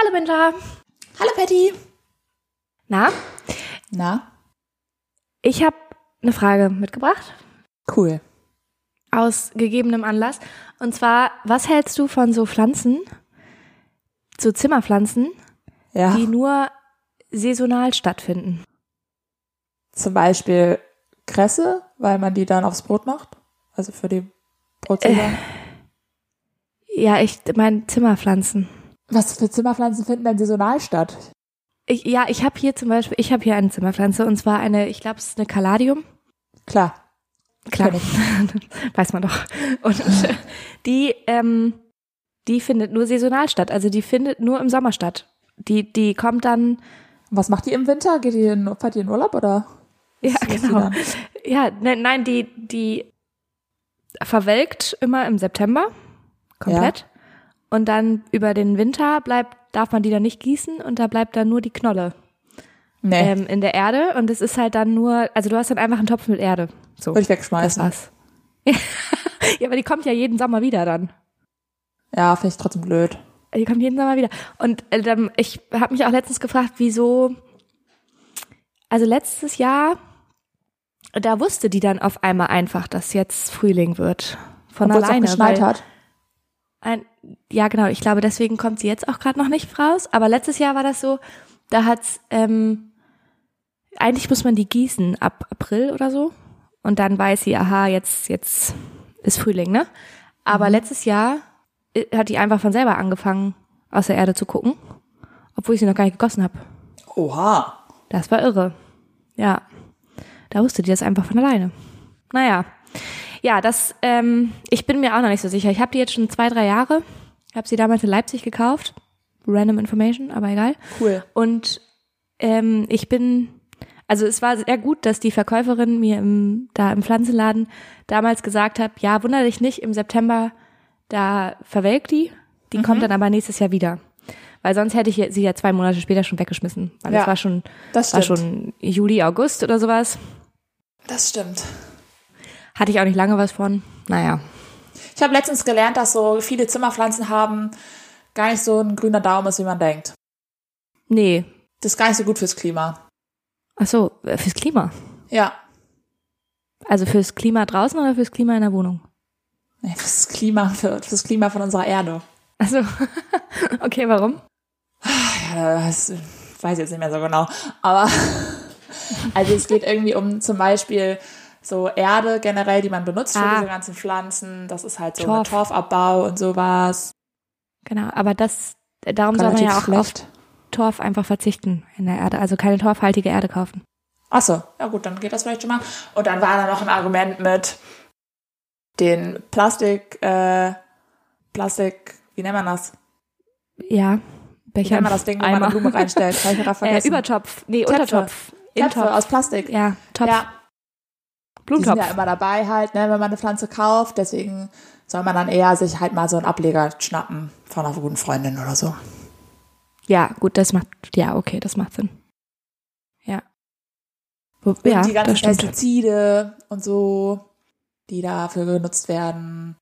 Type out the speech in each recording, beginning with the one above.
Hallo Binta. Hallo Patty. Na? Na? Ich habe eine Frage mitgebracht. Cool. Aus gegebenem Anlass. Und zwar, was hältst du von so Pflanzen, so Zimmerpflanzen, Ja. die nur saisonal stattfinden? Zum Beispiel Kresse, weil man die dann aufs Brot macht. Also für die Brotsaison. Ja, ich meine Zimmerpflanzen. Was für Zimmerpflanzen finden denn saisonal statt? Ich, ja, ich habe hier zum Beispiel, ich habe hier eine Zimmerpflanze und zwar eine, ich glaube, es ist eine Caladium. Klar. Klar, weiß man doch. Und die, ähm, die findet nur saisonal statt. Also die findet nur im Sommer statt. Die, die kommt dann, Was macht die im Winter? Geht die in, fährt die in Urlaub oder? ja genau. Ja, nein, nein, die, die verwelkt immer im September komplett. Und dann über den Winter bleibt, darf man die dann nicht gießen und da bleibt dann nur die Knolle Nee, ähm, in der Erde. Und es ist halt dann nur, also du hast dann einfach einen Topf mit Erde. So. würde ich Das wegschmeißen. war's. ja, aber die kommt ja jeden Sommer wieder dann. Ja, finde ich trotzdem blöd. Die kommt jeden Sommer wieder. Und äh, dann, ich habe mich auch letztens gefragt, wieso. Also letztes Jahr, da wusste die dann auf einmal einfach, dass jetzt Frühling wird. Von Obwohl es auch alleine. geschneit hat. Ein, ja, genau. Ich glaube, deswegen kommt sie jetzt auch gerade noch nicht raus. Aber letztes Jahr war das so, da hat's, ähm, eigentlich muss man die gießen ab April oder so. Und dann weiß sie, aha, jetzt, jetzt ist Frühling, ne? Aber Mhm. letztes Jahr äh, hat die einfach von selber angefangen, aus der Erde zu gucken, obwohl ich sie noch gar nicht gegossen habe. Oha. Das war irre. Ja. Da wusste die das einfach von alleine. Naja. Ja, das, ähm, ich bin mir auch noch nicht so sicher. Ich habe die jetzt schon zwei, drei Jahre. Ich habe sie damals in Leipzig gekauft. Random Information, aber egal. Cool. Und ähm, ich bin, also es war sehr gut, dass die Verkäuferin mir im, da im Pflanzenladen damals gesagt hat, ja, wundere dich nicht, im September, da verwelkt die, die Mhm. kommt dann aber nächstes Jahr wieder. Weil sonst hätte ich sie ja zwei Monate später schon weggeschmissen. Weil Ja, es war schon, Das war schon Juli, August oder sowas. Das stimmt. Hatte ich auch nicht lange was von. Naja. Ich habe letztens gelernt, dass so viele Zimmerpflanzen haben gar nicht so ein grüner Daumen ist, wie man denkt. Nee. Das ist gar nicht so gut fürs Klima. Ach so, äh, fürs Klima. Ja. Also fürs Klima draußen oder fürs Klima in der Wohnung? Nee, fürs Klima, für, fürs Klima von unserer Erde. Also, okay, warum? Ja, das weiß ich jetzt nicht mehr so genau. Aber also es geht irgendwie um zum Beispiel so Erde generell, die man benutzt für Ah. diese ganzen Pflanzen. Das ist halt so Torf. Torfabbau und sowas. Genau, aber das, darum soll man ja auch auf schlecht. Torf einfach verzichten in der Erde. Also keine torfhaltige Erde kaufen. Ach so, ja gut, dann geht das vielleicht schon mal. Und dann war da noch ein Argument mit den Plastik, äh, Plastik, wie nennt man das? Ja. Wie Becher. nennt man das Ding, wo man eine Eimer. Blume reinstellt? Hab ich Äh, vergessen. Übertopf. Nee, Töpfe. Untertopf. Töpfe Intopf. aus Plastik. Ja, Topf. Ja, die sind Blumentopf. ja immer dabei halt, ne, wenn man eine Pflanze kauft. Deswegen soll man dann eher sich halt mal so einen Ableger schnappen von einer guten Freundin oder so. Ja, gut, das macht, ja, okay, das macht Sinn. Ja. Und ja, die ganzen. Pestizide und so, die dafür genutzt werden.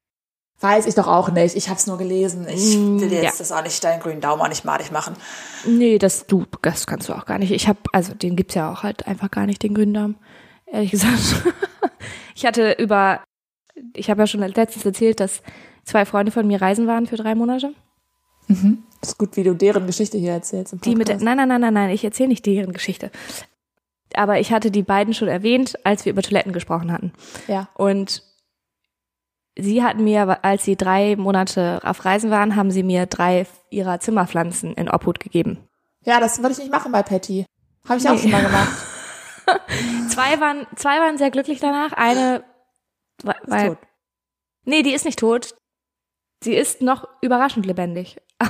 Weiß ich doch auch nicht. Ich habe es nur gelesen. Ich Mm, will dir ja. jetzt das auch nicht deinen grünen Daumen auch nicht madig machen. Nee, das, du, das kannst du auch gar nicht. Ich habe, also den gibt's ja auch halt einfach gar nicht, den grünen Daumen. Ehrlich gesagt. ich hatte über, ich habe ja schon letztens erzählt, dass zwei Freunde von mir reisen waren für drei Monate. Mhm. Das ist gut, wie du deren Geschichte hier erzählst im Die mit, nein, nein, nein, nein, nein, ich erzähle nicht deren Geschichte. Aber ich hatte die beiden schon erwähnt, als wir über Toiletten gesprochen hatten. ja. Und sie hatten mir, als sie drei Monate auf Reisen waren, haben sie mir drei ihrer Zimmerpflanzen in Obhut gegeben. ja, das würde ich nicht machen bei Patty. Habe ich auch Nee. schon mal gemacht. Zwei waren, zwei waren sehr glücklich danach. Eine, wa- Ist weil, tot. nee, die ist nicht tot. Sie ist noch überraschend lebendig.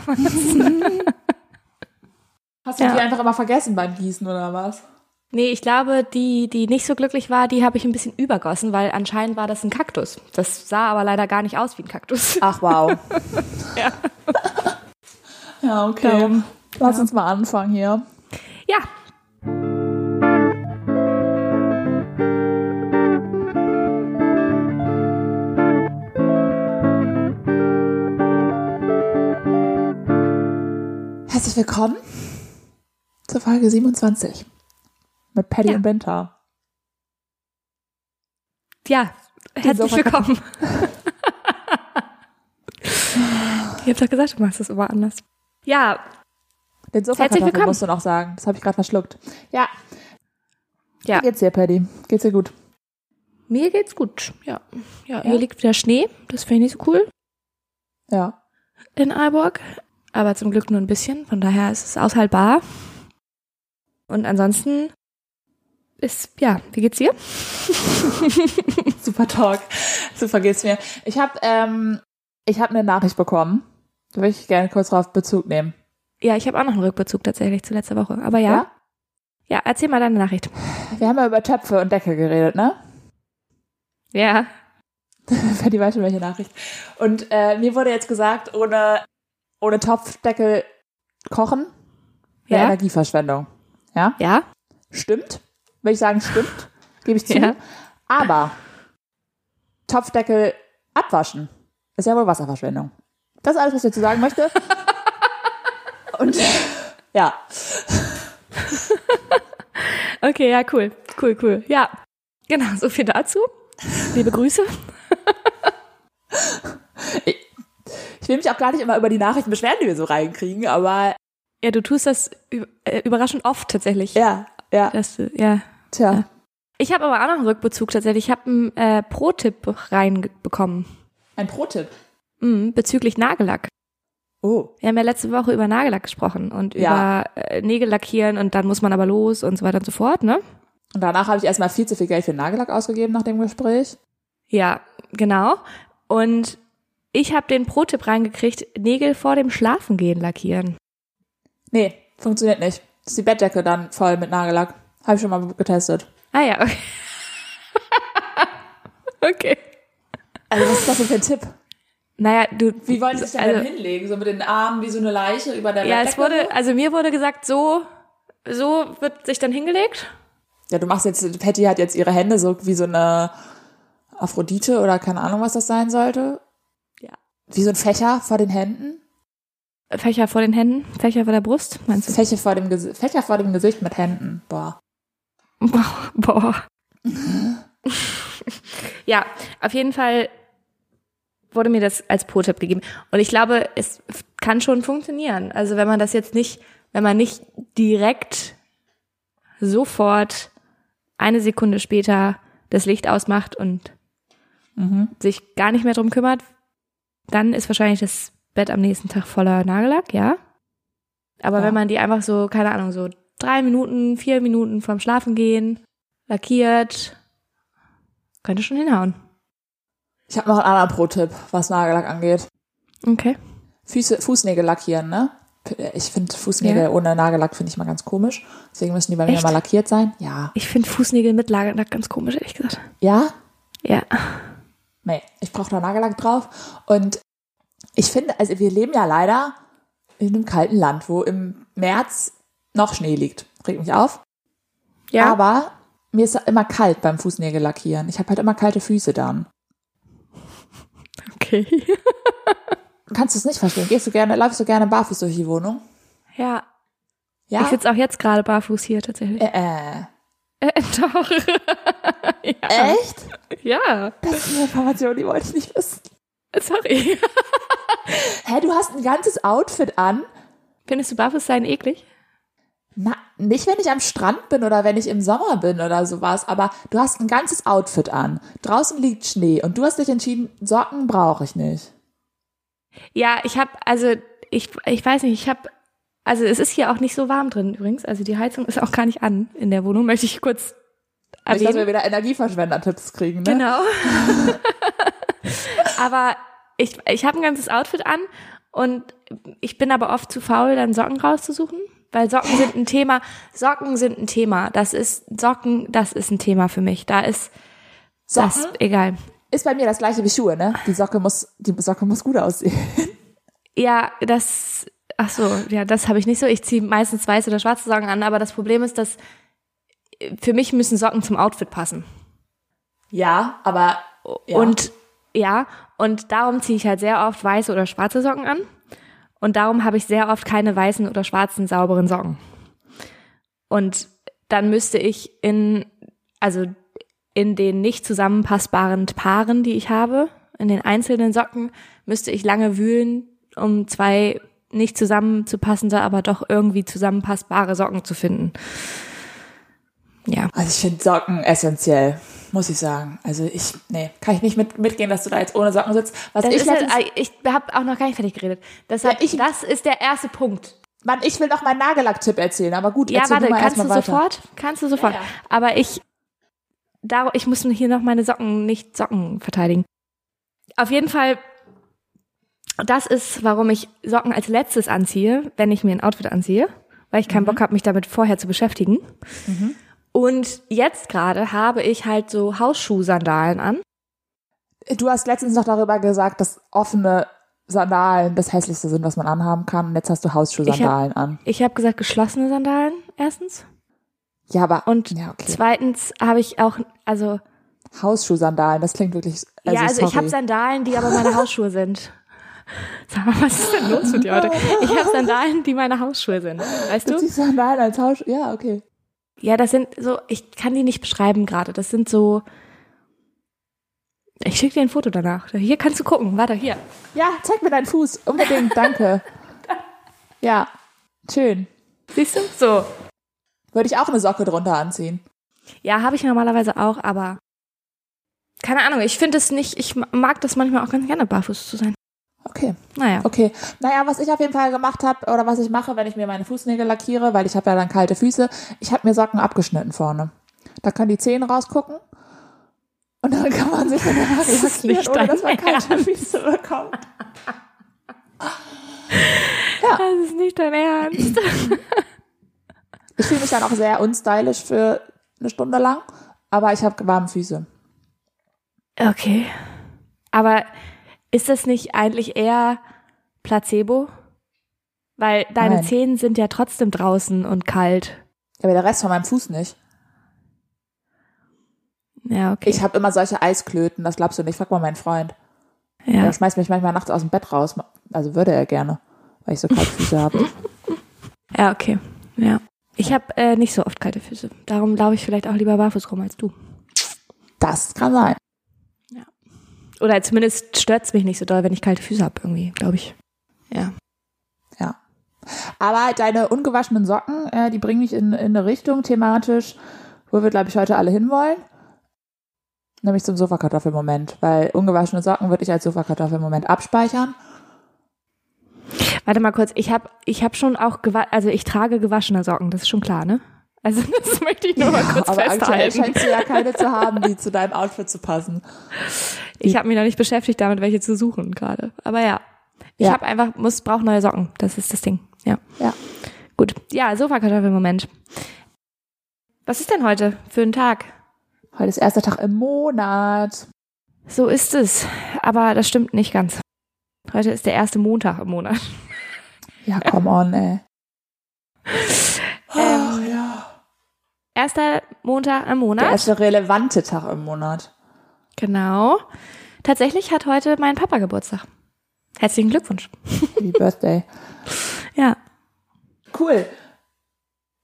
Hast du Ja. die einfach immer vergessen beim Gießen oder was? nee, ich glaube, die, die nicht so glücklich war, die habe ich ein bisschen übergossen, weil anscheinend war das ein Kaktus. Das sah aber leider gar nicht aus wie ein Kaktus. Ach, wow. Ja. ja, okay. Darum, Lass uns mal anfangen hier. Ja. Willkommen zur Folge 27 mit Paddy Ja. und Benta. Ja, herzlich willkommen. ich hab doch gesagt, du machst das immer anders. Ja, Den Herzlich Sofakartoffel willkommen. musst du noch sagen. Das habe ich gerade verschluckt. Ja, ja. wie geht's dir, Paddy? Geht's dir gut? Mir geht's gut. Ja. ja. Ja? Hier liegt wieder Schnee. Das finde ich nicht so cool Ja. in Aalborg. Aber zum Glück nur ein bisschen. Von daher ist es aushaltbar. Und ansonsten ist, ja, wie geht's dir? Super Talk. Super geht's mir. Ich habe ähm, ich hab eine Nachricht bekommen. Da würde ich gerne kurz drauf Bezug nehmen. Ja, ich habe auch noch einen Rückbezug tatsächlich zu letzter Woche. Aber ja. Ja, erzähl mal deine Nachricht. Wir haben ja über Töpfe und Deckel geredet, ne? Ja. Paddy weiß schon welche Nachricht. Und äh, mir wurde jetzt gesagt, ohne, ohne Topfdeckel kochen wäre Ja. Energieverschwendung. Ja? Ja? Stimmt. Will ich sagen, stimmt. Gebe ich zu. Ja. Aber Topfdeckel abwaschen ist ja wohl Wasserverschwendung. Das ist alles, was ich dazu sagen möchte. Und ja, Okay, ja, cool. Cool, cool. Ja. Genau, so viel dazu. Liebe Grüße. Ich will mich auch gar nicht immer über die Nachrichten beschweren, die wir so reinkriegen, aber Ja, du tust das äh, überraschend oft tatsächlich. ja, ja, Dass du, ja. tja. Ich habe aber auch noch einen Rückbezug tatsächlich. Ich habe einen äh, Pro-Tipp reinbekommen Ein Pro-Tipp. mhm, bezüglich Nagellack. Oh, Wir haben ja letzte Woche über Nagellack gesprochen und Ja. über äh, Nägel lackieren und dann muss man aber los und so weiter und so fort, ne? und danach habe ich erstmal viel zu viel Geld für Nagellack ausgegeben nach dem Gespräch. Ja, genau. Und ich habe den Pro-Tipp reingekriegt, Nägel vor dem Schlafengehen lackieren. Nee, funktioniert nicht. Ist die Bettdecke dann voll mit Nagellack. Habe ich schon mal getestet. Ah ja, okay. okay. Also was ist das denn für ein Tipp? Naja, du. Wie wollen Sie sich denn also, hinlegen? So mit den Armen wie so eine Leiche über der Ja, Bettdecke? es wurde, also mir wurde gesagt, so, so wird sich dann hingelegt. Ja, du machst jetzt, Patty hat jetzt ihre Hände so wie so eine Aphrodite oder keine Ahnung, was das sein sollte. Wie so ein Fächer vor den Händen. Fächer vor den Händen, Fächer vor der Brust, meinst du? Fächer vor dem, Gesi- Fächer vor dem Gesicht mit Händen. Boah. Boah. Boah. ja, auf jeden Fall wurde mir das als Pro-Tipp gegeben. Und ich glaube, es kann schon funktionieren. Also wenn man das jetzt nicht, wenn man nicht direkt sofort eine Sekunde später das Licht ausmacht und Mhm. sich gar nicht mehr drum kümmert, dann ist wahrscheinlich das Bett am nächsten Tag voller Nagellack, ja. Aber Ja. wenn man die einfach so, keine Ahnung, so drei Minuten, vier Minuten vorm Schlafen gehen, lackiert, könnte schon hinhauen. Ich habe noch einen anderen Pro-Tipp, was Nagellack angeht. Okay. Füße, Fußnägel lackieren, ne? Ich finde Fußnägel Ja. ohne Nagellack finde ich mal ganz komisch. Deswegen müssen die bei mir Echt? mal lackiert sein. Ja. Ich finde Fußnägel mit Nagellack ganz komisch, ehrlich gesagt. Ja? Ja. Nee, ich brauche da Nagellack drauf. Und ich finde, also wir leben ja leider in einem kalten Land, wo im März noch Schnee liegt. Regt mich auf. Ja. Aber mir ist immer kalt beim Fußnägel lackieren. Ich habe halt immer kalte Füße dann. okay. Kannst du es nicht verstehen? Gehst du gerne, läufst du gerne barfuß durch die Wohnung? Ja. Ja. Ich sitze auch jetzt gerade barfuß hier tatsächlich. äh, äh. Äh, doch. ja. Echt? Ja. Das ist eine Information, die wollte ich nicht wissen. Sorry. Hä, du hast ein ganzes Outfit an? Findest du barfuß sein eklig? Na, nicht wenn ich am Strand bin oder wenn ich im Sommer bin oder sowas, aber du hast ein ganzes Outfit an. Draußen liegt Schnee und du hast dich entschieden, Socken brauche ich nicht. Ja, ich habe, also ich, ich weiß nicht, ich habe, also es ist hier auch nicht so warm drin übrigens. Also die Heizung ist auch gar nicht an in der Wohnung, möchte ich kurz Nicht, dass wir erwähnen. wieder Energieverschwender-Tipps kriegen, ne? Genau. aber ich, ich habe ein ganzes Outfit an und ich bin aber oft zu faul, dann Socken rauszusuchen. Weil Socken sind ein Thema. Socken sind ein Thema. Das ist, Socken, das ist ein Thema für mich. Da ist das, Socken egal. ist bei mir das gleiche wie Schuhe, ne? Die Socke muss, die Socke muss gut aussehen. Ja, das, ach so, ja, das habe ich nicht so. Ich ziehe meistens weiße oder schwarze Socken an, aber das Problem ist, dass äh, für mich müssen Socken zum Outfit passen. Ja, aber ja. Und ja, und darum ziehe ich halt sehr oft weiße oder schwarze Socken an. Und darum habe ich sehr oft keine weißen oder schwarzen sauberen Socken. Und dann müsste ich in, also in den nicht zusammenpassbaren Paaren, die ich habe, in den einzelnen Socken, müsste ich lange wühlen, um zwei nicht zusammenzupassende, aber doch irgendwie zusammenpassbare Socken zu finden. Ja. Also ich finde Socken essentiell, muss ich sagen. Also ich, nee, kann ich nicht mit, mitgehen, dass du da jetzt ohne Socken sitzt. Was Das ich halt, ich habe auch noch gar nicht fertig geredet. Deshalb, Ja, ich- das ist der erste Punkt. Mann, ich will noch meinen Nagellack-Tipp erzählen, aber gut, Ja, erzähl warte, du mal kannst du weiter. sofort? Kannst du sofort. Ja, ja. Aber ich, da, ich muss hier noch meine Socken, nicht Socken verteidigen. Auf jeden Fall, das ist, warum ich Socken als letztes anziehe, wenn ich mir ein Outfit anziehe, weil ich keinen Bock habe, mich damit vorher zu beschäftigen. Und jetzt gerade habe ich halt so Hausschuhsandalen an. Du hast letztens noch darüber gesagt, dass offene Sandalen das hässlichste sind, was man anhaben kann. Und jetzt hast du Hausschuhsandalen an. Ich habe gesagt geschlossene Sandalen erstens. Ja, aber Und ja, okay. zweitens habe ich auch, also Hausschuhsandalen, das klingt wirklich. Also ja, also ich sorry. habe Sandalen, die aber meine Hausschuhe sind. Sag mal, was ist denn los mit dir heute? Ich habe Sandalen, die meine Hausschuhe sind. Weißt Du du? ziehst Sandalen als Hausschuhe. Ja, okay. Ja, das sind so, ich kann die nicht beschreiben gerade. Das sind so. Ich schicke dir ein Foto danach. Hier kannst du gucken. Warte, hier. Ja, zeig mir deinen Fuß. Unbedingt, danke. Ja, schön. Siehst du? So. Würde ich auch eine Socke drunter anziehen. Ja, habe ich normalerweise auch, aber keine Ahnung. Ich finde es nicht, ich mag das manchmal auch ganz gerne, barfuß zu sein. Okay, Naja. okay. Naja, was ich auf jeden Fall gemacht habe oder was ich mache, wenn ich mir meine Fußnägel lackiere, weil ich habe ja dann kalte Füße, ich habe mir Socken abgeschnitten vorne. Da können die Zehen rausgucken und dann kann man sich mit der ist lackieren, ohne dass man kalte Füße bekommt. Das ist nicht dein Ernst. Ich fühle mich dann auch sehr unstylisch für eine Stunde lang, aber ich habe warme Füße. Okay. Aber ist das nicht eigentlich eher Placebo? Weil deine Nein. Zehen sind ja trotzdem draußen und kalt. Aber der Rest von meinem Fuß nicht. Ja, okay. Ich habe immer solche Eisklöten, das glaubst du nicht. Frag mal meinen Freund. ja. Er schmeißt mich manchmal nachts aus dem Bett raus. Also würde er gerne, weil ich so kalte Füße habe. ja, okay. Ja. Ich habe äh, nicht so oft kalte Füße. Darum laufe ich vielleicht auch lieber barfuß rum als du. Das kann sein. Oder zumindest stört's mich nicht so doll, wenn ich kalte Füße habe irgendwie, glaube ich. Ja. Ja. Aber deine ungewaschenen Socken, äh, die bringen mich in, in eine Richtung thematisch, wo wir, glaube ich, heute alle hinwollen. Nämlich zum Sofakartoffelmoment. Weil ungewaschene Socken würde ich als Sofakartoffelmoment abspeichern. Warte mal kurz, ich habe ich hab schon auch, also ich trage gewaschene Socken, das ist schon klar, ne? Also das möchte ich nur mal kurz aber festhalten. scheinst du ja keine zu haben, die zu deinem Outfit zu passen. Ich habe mich noch nicht beschäftigt damit, welche zu suchen gerade. Aber ja, ich Ja. habe einfach, muss, brauche neue Socken. Das ist das Ding. Ja. Ja. Gut. Ja, Sofakartoffelmoment. Was ist denn heute für ein Tag? Heute ist erster Tag im Monat. So ist es. Aber das stimmt nicht ganz. Heute ist der erste Montag im Monat. Ja, come on, ey. Ähm, ja. Erster Montag im Der Monat. erste relevante Tag im Monat. Genau. Tatsächlich hat heute mein Papa Geburtstag. Herzlichen Glückwunsch. Happy Birthday. Ja. Cool.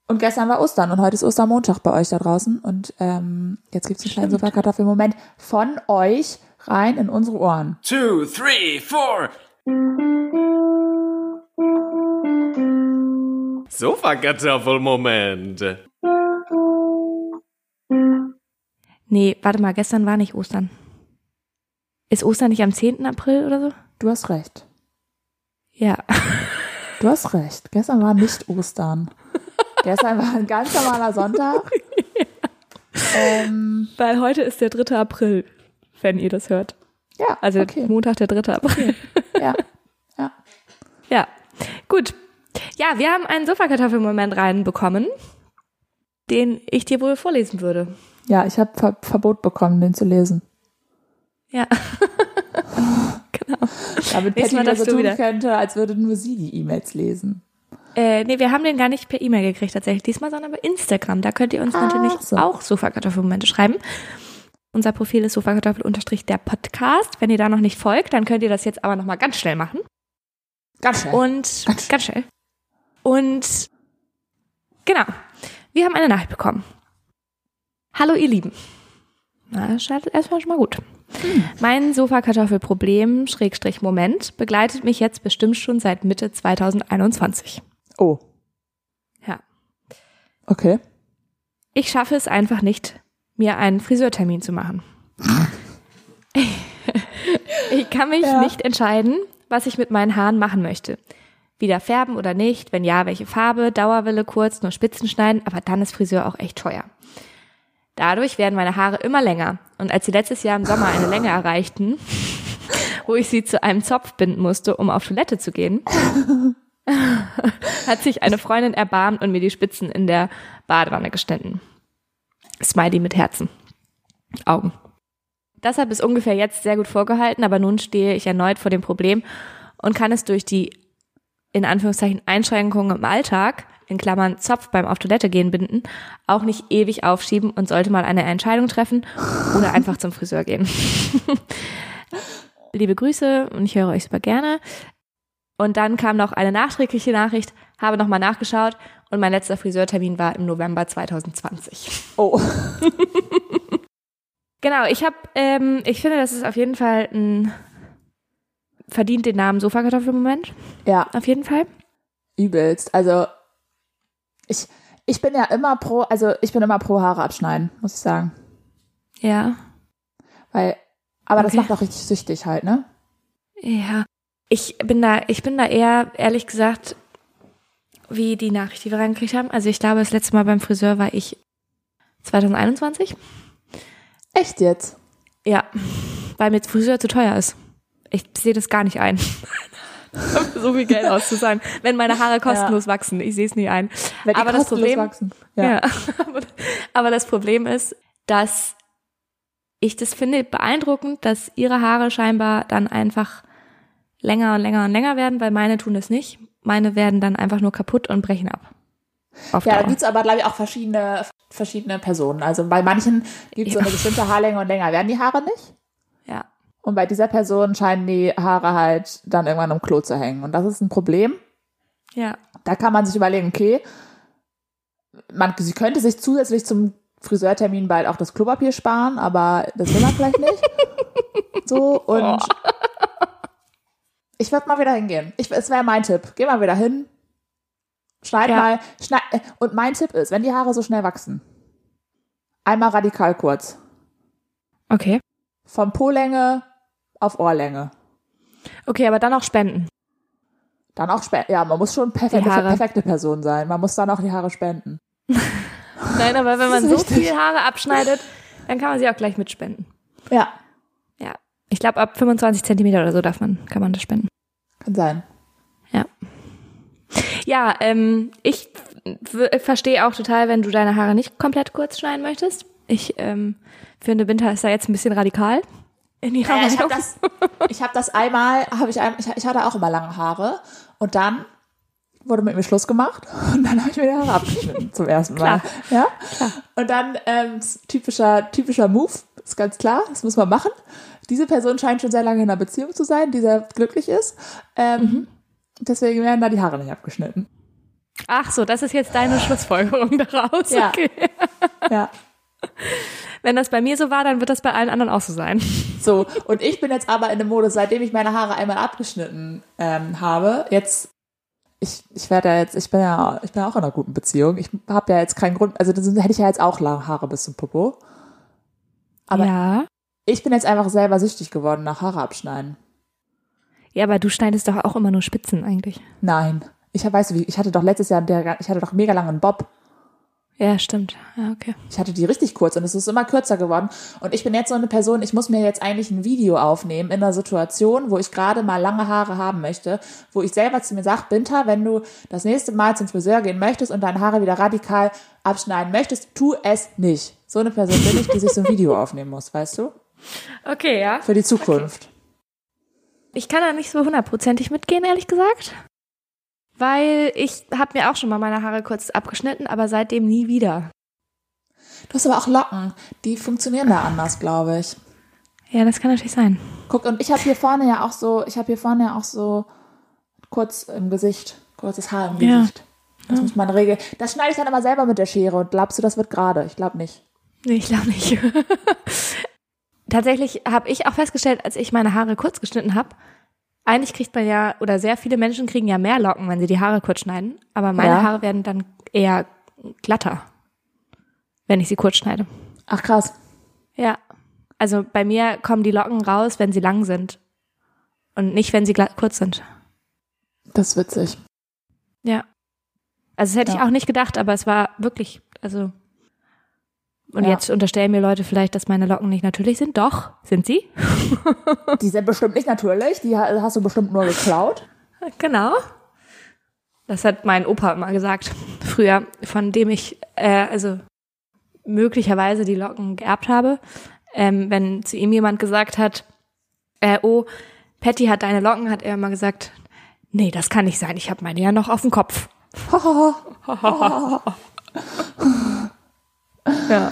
Und gestern war Ostern und heute ist Ostermontag bei euch da draußen. Und ähm, jetzt gibt's einen kleinen Stimmt. Sofakartoffelmoment von euch rein in unsere Ohren. two, three, four. Sofakartoffelmoment. Nee, warte mal, gestern war nicht Ostern. Ist Ostern nicht am 10. April oder so? Du hast recht. Ja. Du hast recht. Gestern war nicht Ostern. Gestern war ein ganz normaler Sonntag. ähm, Weil heute ist der 3. April, wenn ihr das hört. ja, Also okay. Montag, der 3. April. Ja, ja. Ja, gut. Ja, wir haben einen Sofakartoffelmoment reinbekommen, den ich dir wohl vorlesen würde. Ja, ich habe Ver Verbot bekommen, den zu lesen. Ja. genau. Damit Nächstes Patty Mal so tun wieder. könnte, als würde nur sie die E-Mails lesen. Äh, nee, wir haben den gar nicht per E-Mail gekriegt tatsächlich diesmal, sondern bei Instagram. Da könnt ihr uns Ach natürlich so. auch Sofakartoffelmomente schreiben. Unser Profil ist Sofakartoffel unterstrich der Podcast. Wenn ihr da noch nicht folgt, dann könnt ihr das jetzt aber nochmal ganz schnell machen. Ganz schnell. Und ganz schnell. Und genau, wir haben eine Nachricht bekommen. Hallo ihr Lieben. Na, startet erstmal schon mal gut. Mein Sofakartoffelproblem, Schrägstrich Moment, begleitet mich jetzt bestimmt schon seit Mitte 2021. oh, Ja. okay. Ich schaffe es einfach nicht, mir einen Friseurtermin zu machen. ich kann mich Ja. nicht entscheiden, was ich mit meinen Haaren machen möchte. Wieder färben oder nicht, wenn ja, welche Farbe, Dauerwelle kurz, nur Spitzen schneiden, aber dann ist Friseur auch echt teuer. Dadurch werden meine Haare immer länger und als sie letztes Jahr im Sommer eine Länge erreichten, wo ich sie zu einem Zopf binden musste, um auf Toilette zu gehen, hat sich eine Freundin erbarmt und mir die Spitzen in der Badewanne geschnitten. Smiley mit Herzen. Augen. Das hat bis ungefähr jetzt sehr gut vorgehalten, aber nun stehe ich erneut vor dem Problem und kann es durch die in Anführungszeichen Einschränkungen im Alltag, in Klammern Zopf beim auf Toilette gehen binden, auch nicht ewig aufschieben und sollte mal eine Entscheidung treffen oder einfach zum Friseur gehen. Liebe Grüße und ich höre euch super gerne. Und dann kam noch eine nachträgliche Nachricht, habe nochmal nachgeschaut und mein letzter Friseurtermin war im November 2020. Oh. Genau, ich habe, ähm, ich finde, das ist auf jeden Fall ein verdient den Namen Sofakartoffelmoment, Ja, auf jeden Fall. übelst. Also ich, ich bin ja immer pro, also ich bin immer pro Haare abschneiden, muss ich sagen. Ja. Weil, aber das Okay. macht auch richtig süchtig halt, ne? Ja. Ich bin da, ich bin da eher, ehrlich gesagt, wie die Nachricht, die wir reingekriegt haben. Also ich glaube, das letzte Mal beim Friseur war ich 2021. Echt jetzt? Ja. Weil mir Friseur zu teuer ist. Ich sehe das gar nicht ein. so viel Geld auszuzahlen, wenn meine Haare kostenlos wachsen. Ich sehe es nie ein. Aber das Problem, wachsen. Ja. aber- aber das Problem ist, dass ich das finde beeindruckend, dass ihre Haare scheinbar dann einfach länger und länger und länger werden, weil meine tun das nicht. Meine werden dann einfach nur kaputt und brechen ab. Auf Ja, da Dauer. gibt's aber, glaube ich, auch verschiedene, verschiedene Personen. Also bei manchen gibt's so Ja. eine bestimmte Haarlänge und länger werden die Haare nicht. Und bei dieser Person scheinen die Haare halt dann irgendwann im Klo zu hängen. Und das ist ein Problem. Ja. Da kann man sich überlegen, okay, man, sie könnte sich zusätzlich zum Friseurtermin bald auch das Klopapier sparen, aber das will man vielleicht nicht. So, und ich würde mal wieder hingehen. Ich, es wäre mein Tipp. Geh mal wieder hin. Schneid Ja. mal. Schneid, und mein Tipp ist, wenn die Haare so schnell wachsen, einmal radikal kurz. Okay. Von Po-Länge auf Ohrlänge. Okay, aber dann auch spenden. Dann auch spenden. Ja, man muss schon perfekte, perfekte Person sein. Man muss dann auch die Haare spenden. Nein, aber wenn man so viel Haare abschneidet, dann kann man sie auch gleich mitspenden. Ja, Ja. Ich glaube, ab 25 Zentimeter oder so darf man, kann man das spenden. kann sein. Ja, ähm, ich verstehe auch total, wenn du deine Haare nicht komplett kurz schneiden möchtest. Ich ähm, finde, Winter ist da jetzt ein bisschen radikal in ihrer Ja, ich habe das, ich habe das einmal, habe ich, ein, ich, ich hatte auch immer lange Haare und dann wurde mit mir Schluss gemacht und dann habe ich mir die Haare abgeschnitten zum ersten Mal. Klar. Ja. Und dann ähm, typischer typischer Move, ist ganz klar, das muss man machen. Diese Person scheint schon sehr lange in einer Beziehung zu sein, die sehr glücklich ist. Ähm, Mhm. Deswegen werden da die Haare nicht abgeschnitten. Ach so, das ist jetzt deine Schlussfolgerung daraus. Ja. Okay. Ja. Wenn das bei mir so war, dann wird das bei allen anderen auch so sein. So, und ich bin jetzt aber in dem Modus, seitdem ich meine Haare einmal abgeschnitten ähm, habe, jetzt, ich, ich werde ja jetzt, ich bin ja, ich bin ja auch in einer guten Beziehung. Ich habe ja jetzt keinen Grund, also das hätte ich ja jetzt auch lange Haare bis zum Popo. Aber ja. ich bin jetzt einfach selber süchtig geworden nach Haare abschneiden. Ja, aber du schneidest doch auch immer nur Spitzen eigentlich. Nein. Ich du wie, ich hatte doch letztes Jahr, der, ich hatte doch mega langen Bob. Ja, stimmt. Ja, okay. Ich hatte die richtig kurz und es ist immer kürzer geworden. Und ich bin jetzt so eine Person, ich muss mir jetzt eigentlich ein Video aufnehmen in einer Situation, wo ich gerade mal lange Haare haben möchte, wo ich selber zu mir sage, Binta, wenn du das nächste Mal zum Friseur gehen möchtest und deine Haare wieder radikal abschneiden möchtest, tu es nicht. So eine Person bin ich, die sich so ein Video aufnehmen muss, weißt du? Okay, ja. Für die Zukunft. Ich kann da nicht so hundertprozentig mitgehen, ehrlich gesagt. Weil ich habe mir auch schon mal meine Haare kurz abgeschnitten, aber seitdem nie wieder. Du hast aber auch Locken, die funktionieren da anders, glaube ich. Ja, das kann natürlich sein. Guck, und ich habe hier vorne ja auch so, ich habe hier vorne ja auch so kurz im Gesicht, kurzes Haar im Ja. Gesicht. Das muss man regeln. Das schneide ich dann immer selber mit der Schere und glaubst du, das wird gerade? Ich glaube nicht. Nee, ich glaube nicht. Tatsächlich habe ich auch festgestellt, als ich meine Haare kurz geschnitten habe, eigentlich kriegt man ja, oder sehr viele Menschen kriegen ja mehr Locken, wenn sie die Haare kurz schneiden. Aber meine Ja. Haare werden dann eher glatter, wenn ich sie kurz schneide. Ach krass. Ja. Also bei mir kommen die Locken raus, wenn sie lang sind. Und nicht, wenn sie kurz sind. Das ist witzig. Ja. Also das hätte Ja. ich auch nicht gedacht, aber es war wirklich, also. Und Ja. jetzt unterstellen mir Leute vielleicht, dass meine Locken nicht natürlich sind. Doch, sind sie. Die sind bestimmt nicht natürlich. Die ha- hast du bestimmt nur geklaut. Genau. Das hat mein Opa immer gesagt, früher, von dem ich, äh, also möglicherweise die Locken geerbt habe. Ähm, wenn zu ihm jemand gesagt hat, äh, oh, Patty hat deine Locken, hat er immer gesagt, nee, das kann nicht sein, ich habe meine ja noch auf dem Kopf. ja.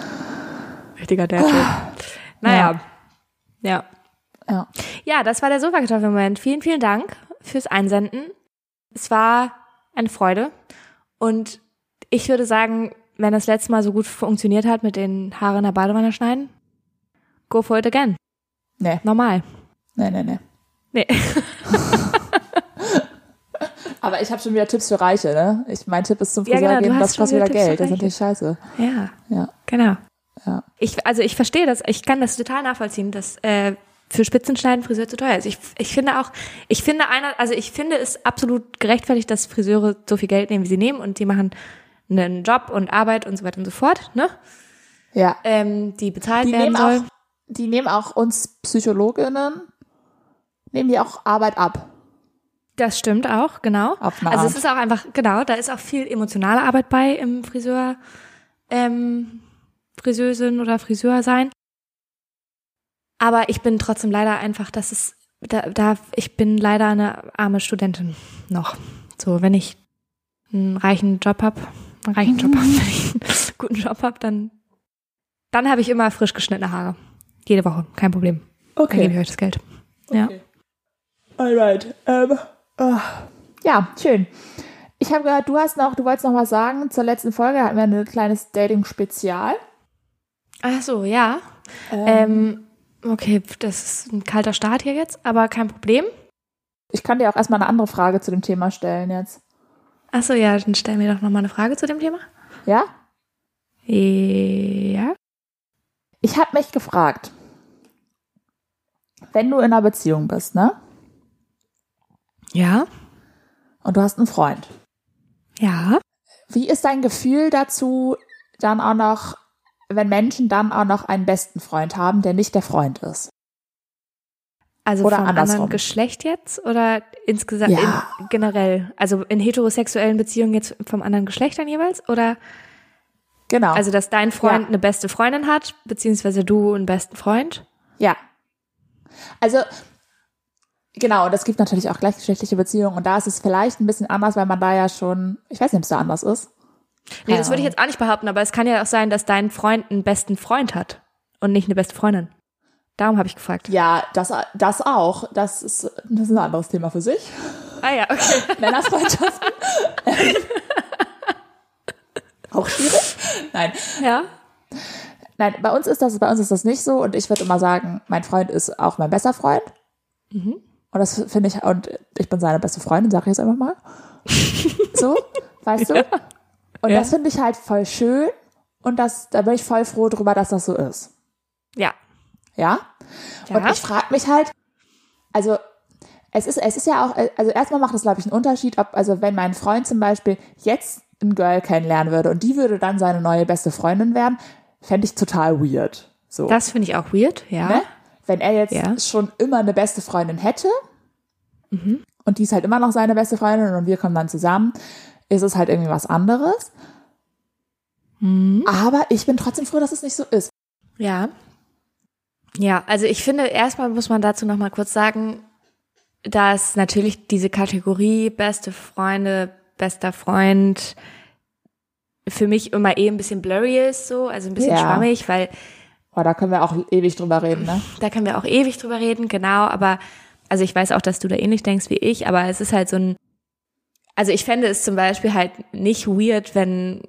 Richtiger Dad-Joke. Naja. Ja. Ja. Ja, das war der Sofakartoffelmoment. Vielen, vielen Dank fürs Einsenden. Es war eine Freude. Und ich würde sagen, wenn das letzte Mal so gut funktioniert hat mit den Haare in der Badewanne schneiden, go for it again. Nee, Normal. nee, nee, nee. Nee. Aber ich habe schon wieder Tipps für Reiche, ne? Ich, mein Tipp ist zum Ja, Friseur genau, du gehen, das kostet wieder wieder Geld. Das ist natürlich scheiße. Ja, Ja, genau. Ja. Ich, also ich verstehe das, ich kann das total nachvollziehen, dass äh, für Spitzenschneiden Friseur zu teuer ist. Ich, ich finde auch, ich finde einer, also ich finde es absolut gerechtfertigt, dass Friseure so viel Geld nehmen, wie sie nehmen und die machen einen Job und Arbeit und so weiter und so fort, ne? Ja. Ähm, die bezahlt Die werden nehmen, soll. auch, die nehmen auch uns Psychologinnen, nehmen die auch Arbeit ab. Das stimmt auch, genau. Auf also es ist auch einfach, genau, da ist auch viel emotionale Arbeit bei im Friseur, ähm, Friseusin oder Friseur sein. Aber ich bin trotzdem leider einfach, das ist, da, da, ich bin leider eine arme Studentin noch. So, wenn ich einen reichen Job hab, einen reichen Job hab, wenn ich einen guten Job hab, dann, dann habe ich immer frisch geschnittene Haare. Jede Woche, kein Problem. Dann gebe ich euch das Geld. Ja. Alright. Ähm, ah. Ja, schön. Ich habe gehört, du hast noch, du wolltest noch was sagen. Zur letzten Folge hatten wir ein kleines Dating-Spezial. Ach so, ja. Ähm, okay, das ist ein kalter Start hier jetzt, aber kein Problem. Ich kann dir auch erstmal eine andere Frage zu dem Thema stellen jetzt. Ach so, ja, dann stell mir doch noch mal eine Frage zu dem Thema. Ja? Ja. Ich habe mich gefragt, wenn du in einer Beziehung bist, ne? Ja. Und du hast einen Freund. Ja. Wie ist dein Gefühl dazu, dann auch noch, wenn Menschen dann auch noch einen besten Freund haben, der nicht der Freund ist? Also Oder vom andersrum. anderen Geschlecht jetzt oder insgesamt Ja. in, generell? Also in heterosexuellen Beziehungen jetzt vom anderen Geschlecht dann jeweils? Oder Genau. also, dass dein Freund Ja. eine beste Freundin hat, beziehungsweise du einen besten Freund? Ja. Also, genau, und es gibt natürlich auch gleichgeschlechtliche Beziehungen und da ist es vielleicht ein bisschen anders, weil man da ja schon, ich weiß nicht, ob es da anders ist. Nee, das würde ich jetzt auch nicht behaupten, aber es kann ja auch sein, dass dein Freund einen besten Freund hat und nicht eine beste Freundin. Darum habe ich gefragt. Ja, das, das auch. Das ist, das ist ein anderes Thema für sich. Ah ja, okay. Männerfreundschaften. auch schwierig. Nein. Ja. Nein, bei uns ist das, bei uns ist das nicht so und ich würde immer sagen, mein Freund ist auch mein bester Freund. Mhm. Und das finde ich, und ich bin seine beste Freundin, sage ich jetzt einfach mal. so, weißt du? Und Ja. das finde ich halt voll schön und das, da bin ich voll froh drüber, dass das so ist. Ja. Ja? Ja. Und ich frage mich halt, also es ist, es ist ja auch, also erstmal macht es, glaube ich, einen Unterschied, ob, also wenn mein Freund zum Beispiel jetzt ein Girl kennenlernen würde und die würde dann seine neue beste Freundin werden, fände ich total weird. So. Das finde ich auch weird, ja. ne? Wenn er jetzt Ja. schon immer eine beste Freundin hätte Mhm. und die ist halt immer noch seine beste Freundin und wir kommen dann zusammen, ist es halt irgendwie was anderes. Mhm. Aber ich bin trotzdem froh, dass es nicht so ist. Ja. Ja, also ich finde, erstmal muss man dazu noch mal kurz sagen, dass natürlich diese Kategorie beste Freunde, bester Freund für mich immer eh ein bisschen blurry ist, so, also ein bisschen Ja. schwammig, weil Boah, da können wir auch ewig drüber reden, ne? da können wir auch ewig drüber reden, genau, aber also ich weiß auch, dass du da ähnlich denkst wie ich, aber es ist halt so ein also ich fände es zum Beispiel halt nicht weird, wenn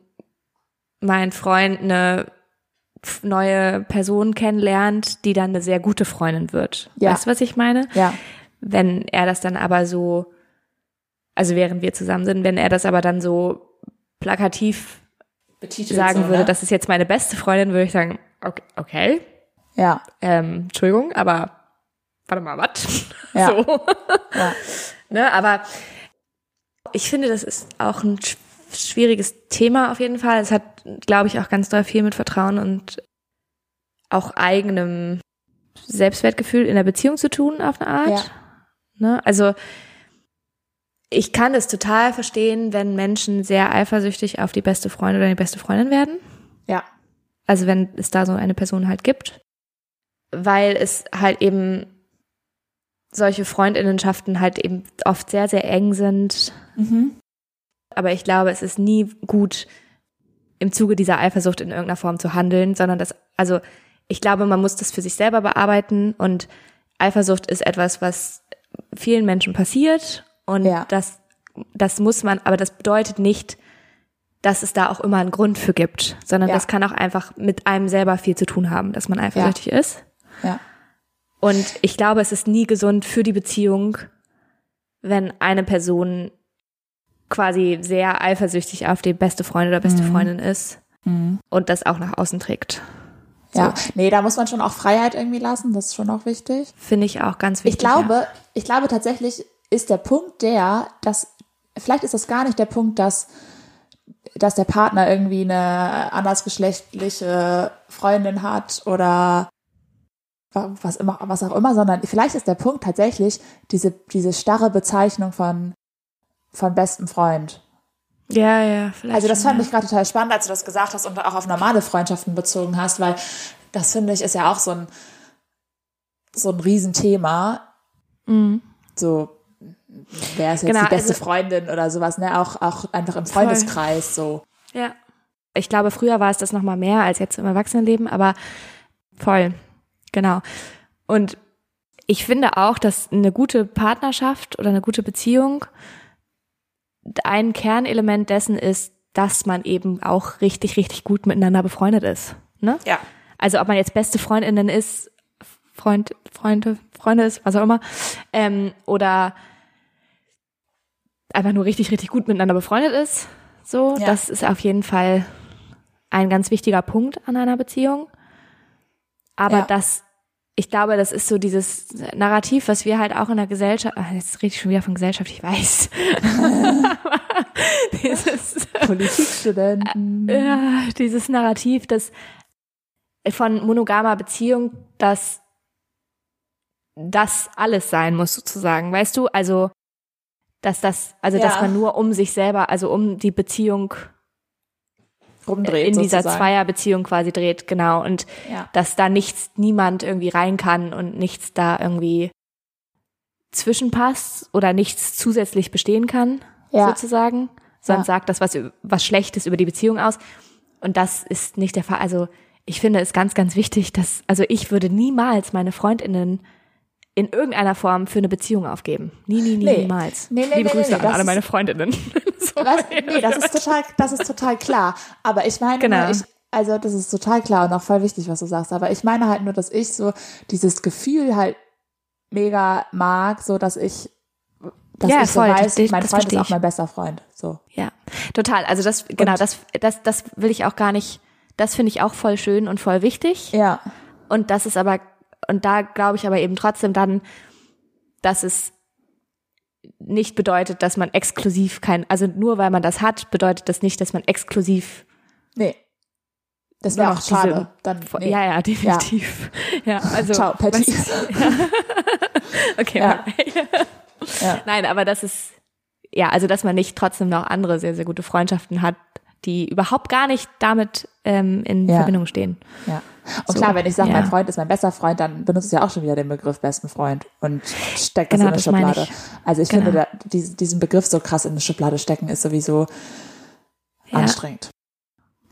mein Freund eine neue Person kennenlernt, die dann eine sehr gute Freundin wird. Ja. Weißt du, was ich meine? Ja. Wenn er das dann aber so, also während wir zusammen sind, wenn er das aber dann so plakativ sagen würde, das ist jetzt meine beste Freundin, würde ich sagen, okay, okay Ja. ähm, Entschuldigung, aber warte mal, was? Ja. So. Ja. ne, aber ich finde, das ist auch ein sch- schwieriges Thema auf jeden Fall. Es hat, glaube ich, auch ganz doll viel mit Vertrauen und auch eigenem Selbstwertgefühl in der Beziehung zu tun, auf eine Art. Ja. Ne? Also ich kann es total verstehen, wenn Menschen sehr eifersüchtig auf die beste Freundin oder die beste Freundin werden. Ja. Also wenn es da so eine Person halt gibt. Weil es halt eben solche Freundinnenschaften halt eben oft sehr, sehr eng sind. Mhm. Aber ich glaube, es ist nie gut, im Zuge dieser Eifersucht in irgendeiner Form zu handeln, sondern das, also ich glaube, man muss das für sich selber bearbeiten und Eifersucht ist etwas, was vielen Menschen passiert und Ja. das, das muss man, aber das bedeutet nicht, dass es da auch immer einen Grund für gibt, sondern Ja. das kann auch einfach mit einem selber viel zu tun haben, dass man eifersüchtig ist. Ja. Und ich glaube, es ist nie gesund für die Beziehung, wenn eine Person quasi sehr eifersüchtig auf die beste Freundin oder beste Freundin ist Mhm. und das auch nach außen trägt. Ja. Nee, da muss man schon auch Freiheit irgendwie lassen. Das ist schon auch wichtig. Finde ich auch ganz Ich wichtig. glaube, ich glaube tatsächlich ist der Punkt der, dass vielleicht ist das gar nicht der Punkt, dass dass der Partner irgendwie eine andersgeschlechtliche Freundin hat oder wa- was immer, was auch immer, sondern vielleicht ist der Punkt tatsächlich diese diese starre Bezeichnung von von bestem Freund. Ja, ja, vielleicht. Also das fand ja. ich gerade total spannend, als du das gesagt hast und auch auf normale Freundschaften bezogen hast, weil das finde ich ist ja auch so ein so ein Riesenthema. Mhm. So wer ist jetzt Genau, die beste also- Freundin oder sowas, ne? Auch auch einfach im Freundeskreis so. Ja. Ich glaube, früher war es das noch mal mehr als jetzt im Erwachsenenleben, aber voll. Genau. Und ich finde auch, dass eine gute Partnerschaft oder eine gute Beziehung ein Kernelement dessen ist, dass man eben auch richtig, richtig gut miteinander befreundet ist. Ne? Ja. Also ob man jetzt beste Freundinnen ist, Freund, Freunde, Freunde ist, was auch immer, ähm, oder einfach nur richtig, richtig gut miteinander befreundet ist. So, Ja. das ist auf jeden Fall ein ganz wichtiger Punkt an einer Beziehung. Aber Ja. das, ich glaube, das ist so dieses Narrativ, was wir halt auch in der Gesellschaft, ah, jetzt rede ich schon wieder von Gesellschaft, ich weiß. Dieses, Politikstudenten. ja, dieses Narrativ, das von monogamer Beziehung, dass das alles sein muss sozusagen, weißt du? Also dass das, also dass Ja. man nur um sich selber, also um die Beziehung rumdreht in dieser sozusagen. Zweierbeziehung quasi dreht, genau. Und Ja. dass da nichts, niemand irgendwie rein kann und nichts da irgendwie zwischenpasst oder nichts zusätzlich bestehen kann, Ja. sozusagen. Sonst Ja. sagt das was, was Schlechtes über die Beziehung aus. Und das ist nicht der Fall. Also ich finde es ganz, ganz wichtig, dass, also ich würde niemals meine Freundinnen in irgendeiner Form für eine Beziehung aufgeben. Nie, nie, nie, Nee. niemals. Nee, nee, Liebe nee, Grüße nee, an alle ist- meine Freundinnen. so. Was? Nee, das ist total, das ist total klar. Aber ich meine, Genau. ich, also das ist total klar und auch voll wichtig, was du sagst. Aber ich meine halt nur, dass ich so dieses Gefühl halt mega mag, so dass ich, dass Ja, ich so voll, weiß, das- mein das Freund ist auch mein bester Freund. So. Ja, total. Also das, genau, das, das, das will ich auch gar nicht, das finde ich auch voll schön und voll wichtig. Ja. Und das ist aber, und da glaube ich aber eben trotzdem dann, dass es nicht bedeutet, dass man exklusiv kein, also nur weil man das hat, bedeutet das nicht, dass man exklusiv, Nee. Das wäre auch schade. Dann, nee. ja, ja, definitiv. Ja, also. Ciao, Patty. weißt du- okay, Ja. Ja. Nein, aber das ist, ja, also dass man nicht trotzdem noch andere sehr, sehr gute Freundschaften hat, die überhaupt gar nicht damit ähm, in Ja. Verbindung stehen. Ja. Und So, klar, wenn ich sage, ja. mein Freund ist mein bester Freund, dann benutze ich ja auch schon wieder den Begriff besten Freund und steckt das Genau, in eine das Schublade. ich. Also ich Genau. finde, da, diesen, diesen Begriff so krass in eine Schublade stecken, ist sowieso Ja. anstrengend.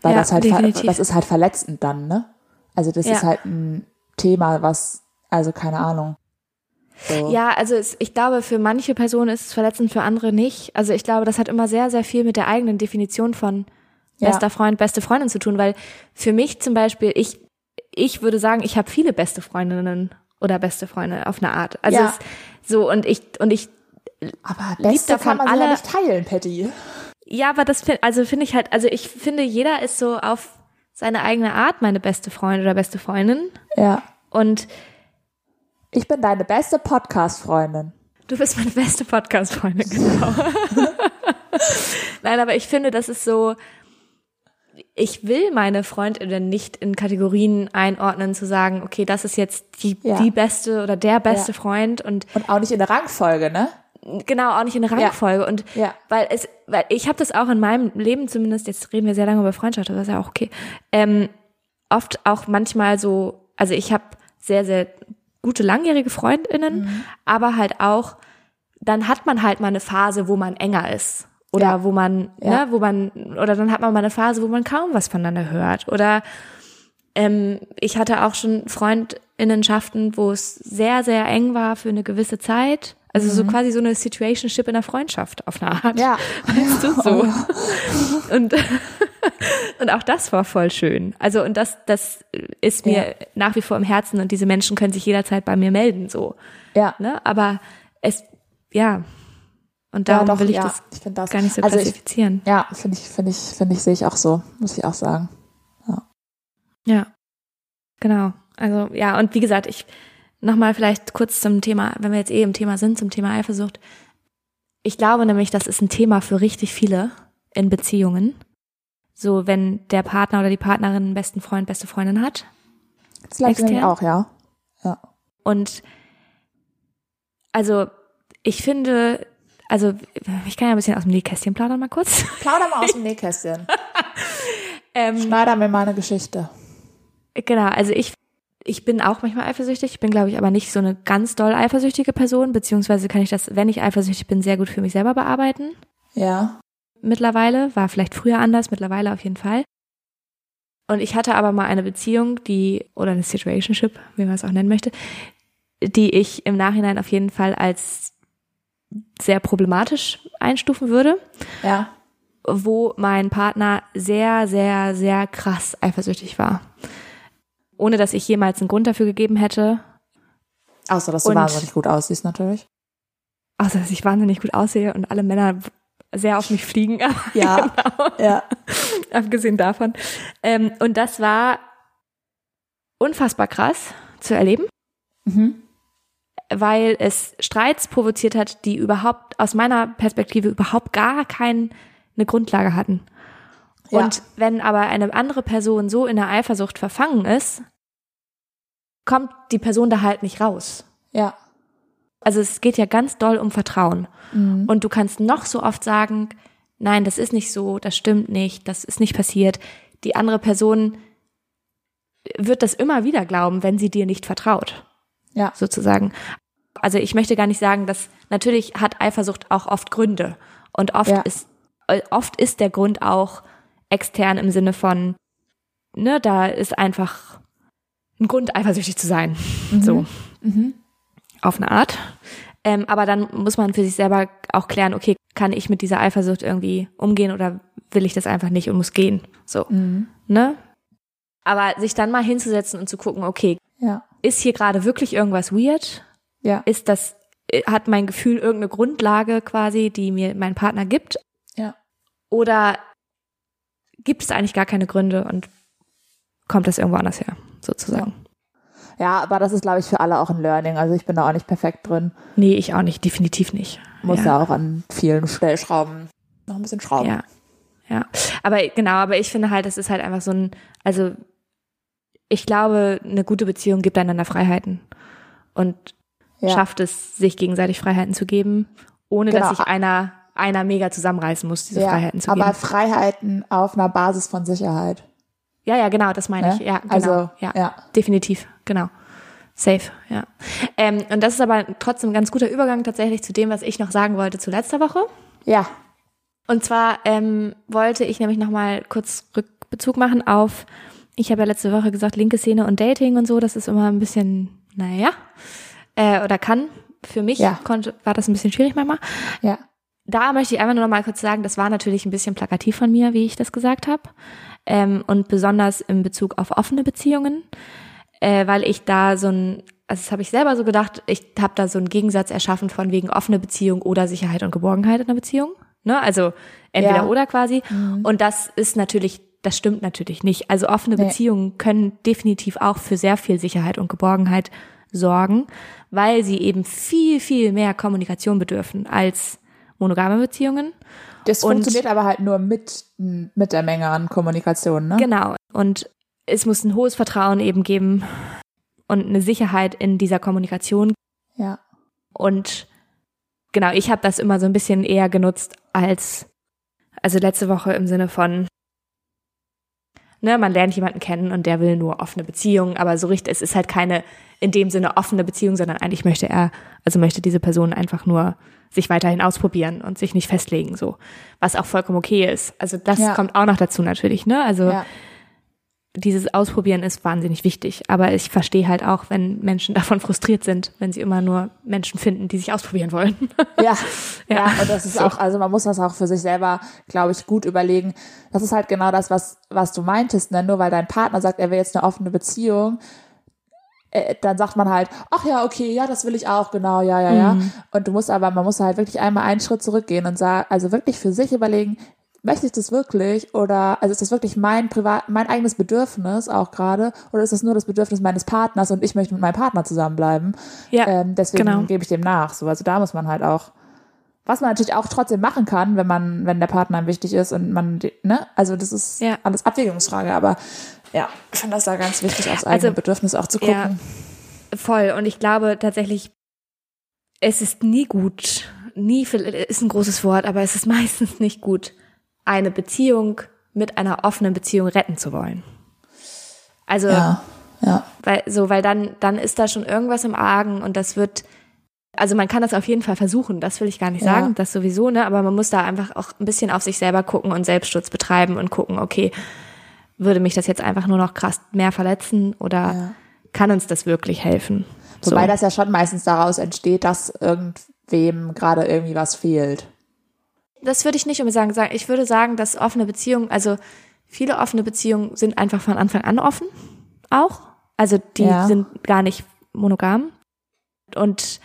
Weil Ja, das halt, definitiv. das ist halt verletzend dann, ne? Also das Ja. ist halt ein Thema, was, also keine Ahnung. So. Ja, also es, ich glaube, für manche Personen ist es verletzend, für andere nicht. Also ich glaube, das hat immer sehr, sehr viel mit der eigenen Definition von Ja. bester Freund, beste Freundin zu tun, weil für mich zum Beispiel, ich, ich würde sagen, ich habe viele beste Freundinnen oder beste Freunde auf eine Art. Also Ja. so und ich und ich Aber Beste davon kann man alle alle- nicht teilen, Patty. ja, aber das find, also finde ich halt, also ich finde, jeder ist so auf seine eigene Art meine beste Freundin oder beste Freundin Ja. und Ich bin deine beste Podcast-Freundin. Du bist meine beste Podcast-Freundin, genau. Nein, aber ich finde, das ist so, ich will meine Freundinnen nicht in Kategorien einordnen, zu sagen, okay, das ist jetzt die, Ja. die beste oder der beste Ja. Freund und Und auch nicht in der Rangfolge, ne? genau auch nicht in der Rangfolge und Ja. weil es weil ich habe das auch in meinem Leben zumindest jetzt reden wir sehr lange über Freundschaft das ist ja auch okay ähm, oft auch manchmal so also ich habe sehr sehr gute langjährige Freundinnen Mhm. aber halt auch dann hat man halt mal eine Phase wo man enger ist oder Ja. wo man Ja. ne wo man oder dann hat man mal eine Phase wo man kaum was voneinander hört oder ähm, ich hatte auch schon Freundinnenschaften, wo es sehr, sehr eng war für eine gewisse Zeit. Also so quasi so eine Situationship in der Freundschaft auf eine Art. Mhm. Ja. Weißt du, so. Und, und auch das war voll schön. Also, und das, das ist mir Ja. nach wie vor im Herzen und diese Menschen können sich jederzeit bei mir melden, so. Ja. Ne? Aber es, ja. Und Ja, darum doch, will ich ja. das Ich das gar nicht so also ich, klassifizieren. Ja, finde ich, finde ich, finde ich, sehe ich auch so, muss ich auch sagen. Ja, genau. Also ja, und wie gesagt, ich nochmal vielleicht kurz zum Thema, wenn wir jetzt eh im Thema sind, zum Thema Eifersucht. Ich glaube nämlich, das ist ein Thema für richtig viele in Beziehungen. So, wenn der Partner oder die Partnerin einen besten Freund, beste Freundin hat. Das glaube ich nämlich Extern? auch, ja. Ja. Und also ich finde, also ich kann ja ein bisschen aus dem Nähkästchen plaudern mal kurz. Plauder mal aus dem Nähkästchen. Ähm, Schneider mir mal eine Geschichte. Genau, also ich, ich bin auch manchmal eifersüchtig. Ich bin, glaube ich, aber nicht so eine ganz doll eifersüchtige Person, beziehungsweise kann ich das, wenn ich eifersüchtig bin, sehr gut für mich selber bearbeiten. Ja. Mittlerweile, war vielleicht früher anders, mittlerweile auf jeden Fall. Und ich hatte aber mal eine Beziehung, die, oder eine Situationship, wie man es auch nennen möchte, die ich im Nachhinein auf jeden Fall als sehr problematisch einstufen würde Ja. wo mein Partner sehr, sehr, sehr krass eifersüchtig war. Ohne dass ich jemals einen Grund dafür gegeben hätte, Außer, dass du Und- wahnsinnig gut aussiehst, natürlich. außer dass ich wahnsinnig gut aussehe und alle Männer sehr auf mich fliegen, Ja. genau, Ja. abgesehen davon. Ähm, und das war unfassbar krass zu erleben, Mhm. Weil es Streits provoziert hat, die überhaupt aus meiner Perspektive überhaupt gar keine Grundlage hatten. Ja. Und wenn aber eine andere Person so in der Eifersucht verfangen ist, kommt die Person da halt nicht raus. Ja. Also es geht ja ganz doll um Vertrauen. Mhm. Und du kannst noch so oft sagen, nein, das ist nicht so, das stimmt nicht, das ist nicht passiert. Die andere Person wird das immer wieder glauben, wenn sie dir nicht vertraut, Ja. sozusagen. Also ich möchte gar nicht sagen, dass natürlich hat Eifersucht auch oft Gründe. Und oft Ja. ist, äh, oft ist der Grund auch extern im Sinne von, ne, da ist einfach ein Grund, eifersüchtig zu sein. So Mhm. auf eine Art. Ähm, aber dann muss man für sich selber auch klären, okay, kann ich mit dieser Eifersucht irgendwie umgehen oder will ich das einfach nicht und muss gehen? So, Mhm. ne? Aber sich dann mal hinzusetzen und zu gucken, okay, Ja. Ist hier gerade wirklich irgendwas weird? Ja. Ist das, äh, hat mein Gefühl irgendeine Grundlage quasi, die mir mein Partner gibt? Ja. Oder gibt es eigentlich gar keine Gründe und kommt das irgendwo anders her, sozusagen? Ja, aber das ist, glaube ich, für alle auch ein Learning. Also ich bin da auch nicht perfekt drin. Nee, ich auch nicht, definitiv nicht. Muss Ja. ja, auch an vielen Stellschrauben noch ein bisschen schrauben. Ja. Ja. Aber genau, aber ich finde halt, es ist halt einfach so ein, also ich glaube, eine gute Beziehung gibt einander Freiheiten und Ja. schafft es, sich gegenseitig Freiheiten zu geben, ohne Genau. dass sich einer, einer mega zusammenreißen muss, diese Ja, Freiheiten zu aber geben. Freiheiten auf einer Basis von Sicherheit. Ja, ja, genau, das meine Ne? ich. Ja, genau. Also, ja, ja. definitiv, genau. Safe, ja. Ähm, und das ist aber trotzdem ein ganz guter Übergang tatsächlich zu dem, was ich noch sagen wollte zu letzter Woche. Ja. Und zwar ähm, wollte ich nämlich nochmal kurz Rückbezug machen auf, ich habe ja letzte Woche gesagt, linke Szene und Dating und so, das ist immer ein bisschen, naja, äh, oder kann Für mich Ja. konnte, war das ein bisschen schwierig manchmal. Ja. Da möchte ich einfach nur noch mal kurz sagen, das war natürlich ein bisschen plakativ von mir, wie ich das gesagt habe. Ähm, und besonders in Bezug auf offene Beziehungen, äh, weil ich da so ein, also das habe ich selber so gedacht, ich habe da so einen Gegensatz erschaffen von wegen offene Beziehung oder Sicherheit und Geborgenheit in einer Beziehung. Ne? Also entweder Ja. oder quasi. Und das ist natürlich, das stimmt natürlich nicht. Also offene Nee. Beziehungen können definitiv auch für sehr viel Sicherheit und Geborgenheit sorgen, weil sie eben viel, viel mehr Kommunikation bedürfen als monogame Beziehungen. Das Und- funktioniert aber halt nur mit, mit der Menge an Kommunikation, ne? Genau. Und es muss ein hohes Vertrauen eben geben und eine Sicherheit in dieser Kommunikation. Ja. Und genau, ich habe das immer so ein bisschen eher genutzt als, also letzte Woche im Sinne von, ne, man lernt jemanden kennen und der will nur offene Beziehungen, aber so richtig, es ist halt keine in dem Sinne offene Beziehung, sondern eigentlich möchte er, also möchte diese Person einfach nur sich weiterhin ausprobieren und sich nicht festlegen, so. Was auch vollkommen okay ist. Also das Ja. kommt auch noch dazu natürlich, ne? Also Ja. Dieses Ausprobieren ist wahnsinnig wichtig. Aber ich verstehe halt auch, wenn Menschen davon frustriert sind, wenn sie immer nur Menschen finden, die sich ausprobieren wollen. Ja, Ja. ja, und das ist So. auch, also man muss das auch für sich selber, glaube ich, gut überlegen. Das ist halt genau das, was, was du meintest, ne? Nur weil dein Partner sagt, er will jetzt eine offene Beziehung, äh, dann sagt man halt, ach ja, okay, ja, das will ich auch, genau, ja, ja, ja. Mhm. Und du musst aber, man muss halt wirklich einmal einen Schritt zurückgehen und sagen, also wirklich für sich überlegen, möchte ich das wirklich oder also ist das wirklich mein privat mein eigenes Bedürfnis auch gerade oder ist das nur das Bedürfnis meines Partners und ich möchte mit meinem Partner zusammenbleiben Ja, ähm, deswegen genau. gebe ich dem nach so also da muss man halt auch was man natürlich auch trotzdem machen kann wenn man wenn der Partner einem wichtig ist und man ne also das ist Ja. alles Abwägungsfrage aber ja ich finde das da ganz wichtig aufs eigene Also, Bedürfnis auch zu gucken ja. Voll. Und ich glaube tatsächlich, es ist nie gut, nie ist ein großes Wort, aber es ist meistens nicht gut, eine Beziehung mit einer offenen Beziehung retten zu wollen. Also, ja ja weil, so, weil dann, dann ist da schon irgendwas im Argen und das wird, also man kann das auf jeden Fall versuchen, das will ich gar nicht Ja. sagen, das sowieso, ne, aber man muss da einfach auch ein bisschen auf sich selber gucken und Selbstschutz betreiben und gucken, okay, würde mich das jetzt einfach nur noch krass mehr verletzen oder Ja. kann uns das wirklich helfen? wobei so. das ja schon meistens daraus entsteht dass irgendwem gerade irgendwie was fehlt das würde ich nicht unbedingt sagen. Ich würde sagen, dass offene Beziehungen, also viele offene Beziehungen sind einfach von Anfang an offen, auch. Also die Ja. sind gar nicht monogam. Und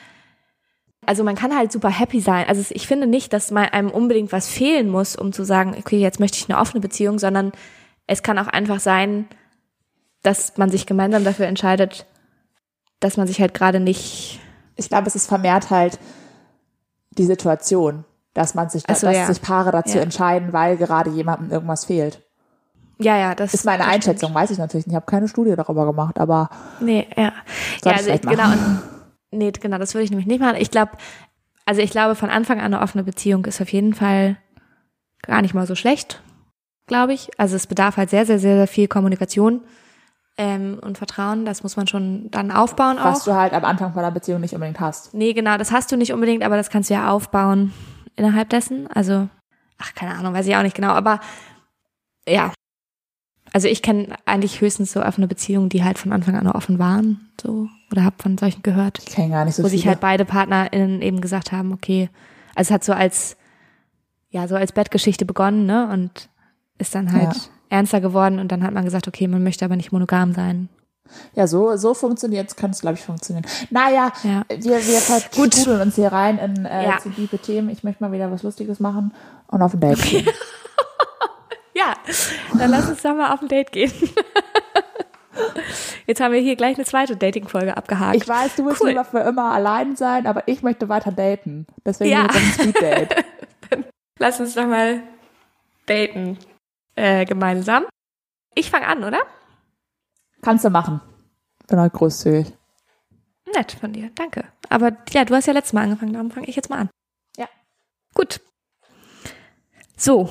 also man kann halt super happy sein. Also ich finde nicht, dass man einem unbedingt was fehlen muss, um zu sagen, okay, jetzt möchte ich eine offene Beziehung, sondern es kann auch einfach sein, dass man sich gemeinsam dafür entscheidet, dass man sich halt gerade nicht ich glaube, es ist vermehrt halt die Situation, dass man sich, so, dass ja. sich Paare dazu Ja. entscheiden, weil gerade jemandem irgendwas fehlt. Ja, ja, das Ist meine das Einschätzung, weiß ich natürlich nicht. Ich habe keine Studie darüber gemacht, aber Nee, ja. Ja, also ich, genau, und, nee, genau, das würde ich nämlich nicht machen. Ich glaube, also ich glaube, von Anfang an eine offene Beziehung ist auf jeden Fall gar nicht mal so schlecht, glaube ich. Also es bedarf halt sehr, sehr, sehr, sehr viel Kommunikation ähm, und Vertrauen. Das muss man schon dann aufbauen was auch. du halt am Anfang von einer Beziehung nicht unbedingt hast. Nee, genau, das hast du nicht unbedingt, aber das kannst du ja aufbauen innerhalb dessen. Also, ach, keine Ahnung, weiß ich auch nicht genau, aber ja. Also ich kenne eigentlich höchstens so offene Beziehungen, die halt von Anfang an offen waren, so, oder habe von solchen gehört, Ich kenne gar nicht so wo viele. sich halt beide PartnerInnen eben gesagt haben, okay, also es hat so als, ja, so als Bettgeschichte begonnen, ne, und ist dann halt Ja. ernster geworden und dann hat man gesagt, okay, man möchte aber nicht monogam sein. Ja, so, so funktioniert kann es, glaube ich, funktionieren. Naja, Ja. wir, wir vertrudeln uns hier rein in äh, Ja. zu tiefe Themen. Ich möchte mal wieder was Lustiges machen und auf ein Date gehen. Ja, dann lass uns doch mal auf ein Date gehen. Jetzt haben wir hier gleich eine zweite Dating-Folge abgehakt. Ich weiß, du willst Cool. lieber für immer allein sein, aber ich möchte weiter daten. Deswegen Ja. ein Speed-Date. Lass uns doch mal daten äh, gemeinsam. Ich fange an, oder? Kannst du machen. Bin halt großzügig. Nett von dir, danke. Aber ja, du hast ja letztes Mal angefangen, darum fange ich jetzt mal an. Ja. Gut. So,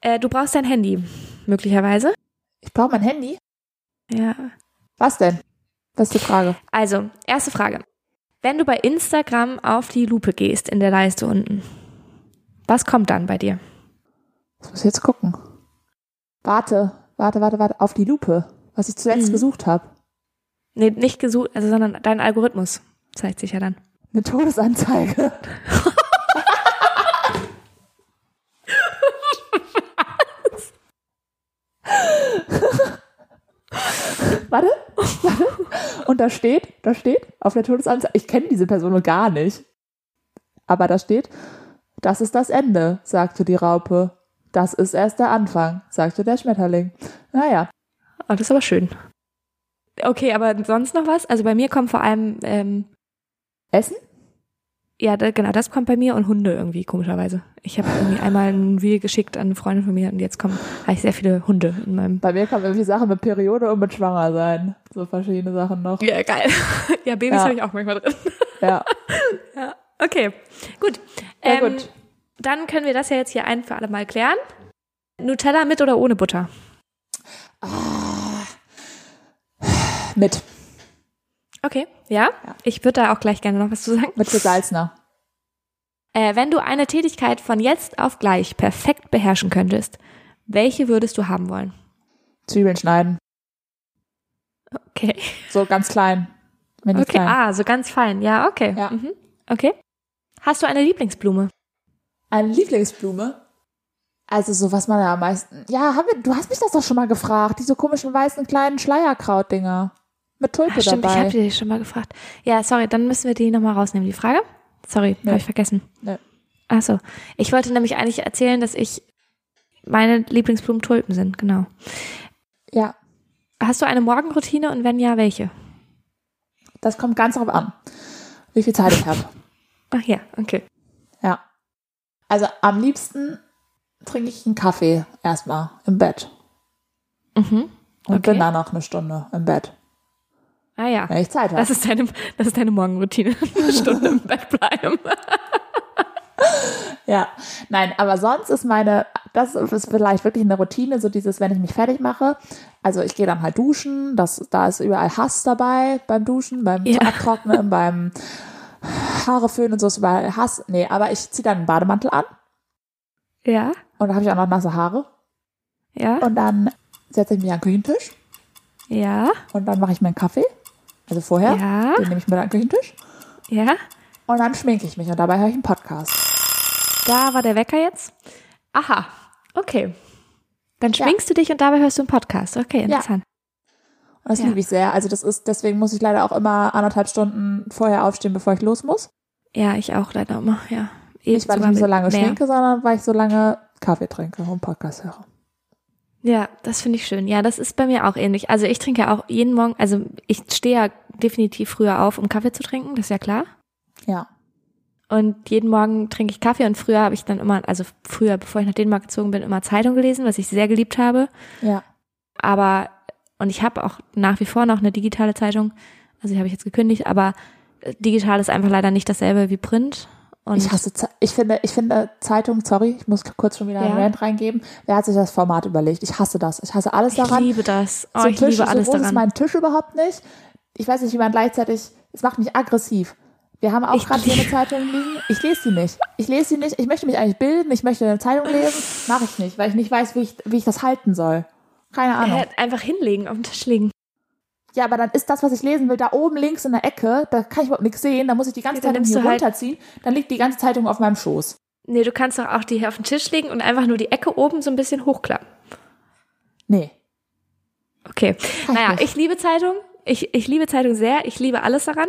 äh, du brauchst dein Handy, möglicherweise. Ich brauche mein Handy. Ja. Was denn? Das ist die Frage. Also, erste Frage. Wenn du bei Instagram auf die Lupe gehst in der Leiste unten, was kommt dann bei dir? Ich muss jetzt gucken. Warte, warte, warte, warte. Auf die Lupe. Was ich zuletzt Mhm. gesucht habe. Nee, nicht gesucht, also, sondern dein Algorithmus zeigt sich ja dann. Eine Todesanzeige. warte, warte. Und da steht, da steht auf der Todesanzeige, ich kenne diese Person noch gar nicht. Aber da steht, das ist das Ende, sagte die Raupe. Das ist erst der Anfang, sagte der Schmetterling. Naja, Oh, das ist aber schön. Okay, aber sonst noch was? Also bei mir kommt vor allem, ähm, Essen? ja, da, genau, das kommt bei mir und Hunde irgendwie, komischerweise. Ich habe irgendwie einmal ein Video geschickt an eine Freundin von mir und jetzt kommen habe ich sehr viele Hunde in meinem. Bei mir kommen irgendwie Sachen mit Periode und mit Schwanger sein. So verschiedene Sachen noch. Ja, geil. Ja, Babys Ja. habe ich auch manchmal drin. Ja, Ja, okay. Gut. ja Ähm, gut. Dann können wir das ja jetzt hier ein für alle Mal klären. Nutella mit oder ohne Butter? Mit. Okay, ja. Ja. Ich würde da auch gleich gerne noch was zu sagen. Mit gesalzener. Äh, wenn du eine Tätigkeit von jetzt auf gleich perfekt beherrschen könntest, welche würdest du haben wollen? Zwiebeln schneiden. Okay. So ganz klein. Okay, klein. ah, so ganz fein. Ja, okay. Ja. Mhm. Okay. Hast du eine Lieblingsblume? Eine Lieblingsblume? Also so, was man ja am meisten... Ja, haben wir, du hast mich das doch schon mal gefragt. Diese komischen weißen kleinen Schleierkraut-Dinger. Mit Tulpe Ach, stimmt, ich dabei. habe dir schon mal gefragt. Ja, sorry, dann müssen wir die nochmal rausnehmen, die Frage. Sorry, Nee. habe ich vergessen. Nee. Ach so. Ich wollte nämlich eigentlich erzählen, dass ich meine Lieblingsblumen Tulpen sind, genau. Ja, Hast du eine Morgenroutine und wenn ja, welche? das kommt ganz darauf an, wie viel Zeit ich habe. Ach ja, okay. Ja. Also am liebsten trinke ich einen Kaffee erstmal im Bett. Mhm. Und Okay. bin dann noch eine Stunde im Bett, Ah ja. wenn ich Zeit habe. Das ist deine, das ist deine Morgenroutine. Eine Stunde im Bett bleiben. Ja, nein, aber sonst ist meine, das ist vielleicht wirklich eine Routine, so dieses, wenn ich mich fertig mache. Also ich gehe dann halt duschen, das, da ist überall Hass dabei beim Duschen, beim Ja. Abtrocknen, beim Haare föhnen und so ist überall Hass. Nee, aber ich ziehe dann einen Bademantel an Ja, und da habe ich auch noch nasse Haare. ja, Und dann setze ich mich an den Küchentisch ja, und dann mache ich mir einen Kaffee. Also vorher, Ja. den nehme ich mit an den Küchentisch. ja. Und dann schminke ich mich und dabei höre ich einen Podcast. Da war der Wecker jetzt. Aha, okay. Dann Ja. schminkst du dich und dabei hörst du einen Podcast. Okay, interessant. Und das Ja. liebe ich sehr. Also das ist, deswegen muss ich leider auch immer anderthalb Stunden vorher aufstehen, bevor ich los muss. Ja, ich auch leider immer, ja. Eh, Nicht, weil ich mich so lange mehr. schminke, sondern weil ich so lange Kaffee trinke und Podcast höre. Ja, das finde ich schön. Ja, das ist bei mir auch ähnlich. Also ich trinke ja auch jeden Morgen, also ich stehe ja definitiv früher auf, um Kaffee zu trinken, das ist ja klar. Ja. Und jeden Morgen trinke ich Kaffee und früher habe ich dann immer, also früher, bevor ich nach Dänemark gezogen bin, immer Zeitung gelesen, was ich sehr geliebt habe. Ja. Aber, und ich habe auch nach wie vor noch eine digitale Zeitung, also die habe ich jetzt gekündigt, aber äh, digital ist einfach leider nicht dasselbe wie Print. Und Ich hasse, ich finde, ich finde Zeitung, sorry, ich muss kurz schon wieder einen Ja. Rant reingeben. Wer hat sich das Format überlegt? Ich hasse das. Ich hasse alles ich daran. liebe das. Oh, so ich Tisch, liebe alles so groß ist daran. mein Tisch überhaupt nicht. Ich weiß nicht, wie man gleichzeitig, es macht mich aggressiv. Wir haben auch Ich gerade hier eine Zeitung liegen. Ich lese sie nicht. Ich lese sie nicht. Ich möchte mich eigentlich bilden. Ich möchte eine Zeitung lesen. Mache ich nicht, weil ich nicht weiß, wie ich, wie ich das halten soll. Keine Ahnung. Äh, einfach hinlegen, auf den Tisch legen. Ja, aber dann ist das, was ich lesen will, da oben links in der Ecke. Da kann ich überhaupt nichts sehen. Da muss ich die ganze Ja, Zeitung hier halt- runterziehen. Dann liegt die ganze Zeitung auf meinem Schoß. Nee, du kannst doch auch die hier auf den Tisch legen und einfach nur die Ecke oben so ein bisschen hochklappen. Nee. Okay. Kann Naja, nicht. ich liebe Zeitung. Ich, ich liebe Zeitung sehr. Ich liebe alles daran.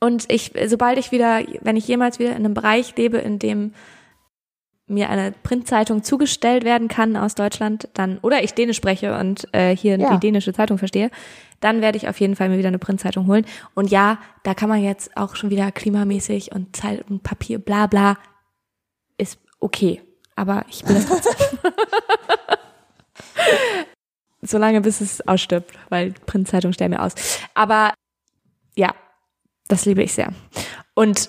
Und ich, sobald ich wieder, wenn ich jemals wieder in einem Bereich lebe, in dem mir eine Printzeitung zugestellt werden kann aus Deutschland, dann, oder ich Dänisch spreche und äh, hier Ja. die dänische Zeitung verstehe, dann werde ich auf jeden Fall mir wieder eine Printzeitung holen. Und ja, da kann man jetzt auch schon wieder klimamäßig und Zeit und Papier, bla bla, ist okay. Aber ich will das trotzdem. Solange bis es ausstirbt, weil Printzeitung sterben ja aus. Aber ja, das liebe ich sehr. Und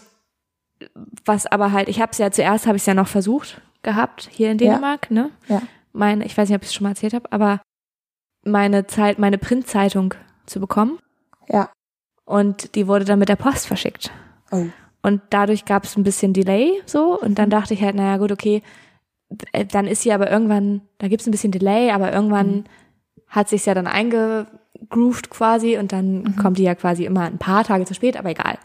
was aber halt, ich habe es ja zuerst, habe ich es ja noch versucht gehabt hier in Ja. Dänemark, ne? Ja. Meine, ich weiß nicht, ob ich es schon mal erzählt habe, aber meine Zeit, meine Printzeitung zu bekommen Ja. und die wurde dann mit der Post verschickt. Oh. Und dadurch gab es ein bisschen Delay so und dann dachte ich halt, naja gut, okay, äh, dann ist sie aber irgendwann, da gibt es ein bisschen Delay, aber irgendwann hat sich ja dann eingegroovt quasi und dann kommt die ja quasi immer ein paar Tage zu spät, aber egal.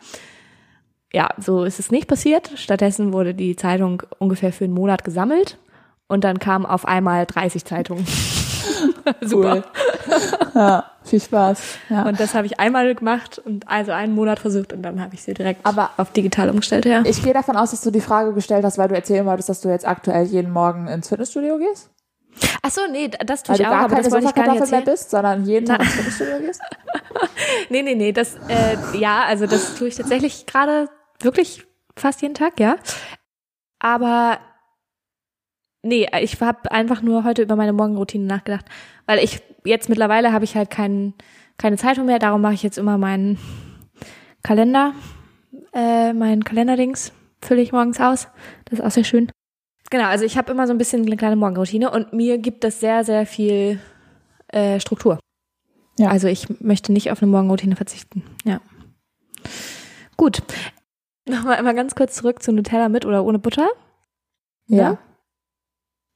ja, so ist es nicht passiert. Stattdessen wurde die Zeitung ungefähr für einen Monat gesammelt und dann kamen auf einmal 30 Zeitungen. Super. Cool. ja, viel Spaß. Ja. Und das habe ich einmal gemacht und also einen Monat versucht und dann habe ich sie direkt Aber- auf digital umgestellt, ja. Ich gehe davon aus, dass du die Frage gestellt hast, weil du erzählen wolltest, dass du jetzt aktuell jeden Morgen ins Fitnessstudio gehst. Ach so, nee, das tue Weil ich auch, aber das wollte ich gar nicht Sofakartoffel mehr erzählen. bist, sondern jeden Tag ins Fitnessstudio gehst. Nee, nee, nee, das, äh, ja, also das tue ich tatsächlich gerade wirklich fast jeden Tag, ja. Aber nee, ich habe einfach nur heute über meine Morgenroutine nachgedacht, weil ich jetzt mittlerweile habe ich halt kein, keine Zeitung mehr, darum mache ich jetzt immer meinen Kalender, äh, meinen Kalenderdings fülle ich morgens aus. Das ist auch sehr schön. Genau, also ich habe immer so ein bisschen eine kleine Morgenroutine und mir gibt das sehr, sehr viel äh, Struktur. Ja. Also ich möchte nicht auf eine Morgenroutine verzichten. Ja. Gut. Nochmal einmal ganz kurz zurück zu Nutella mit oder ohne Butter. Ja.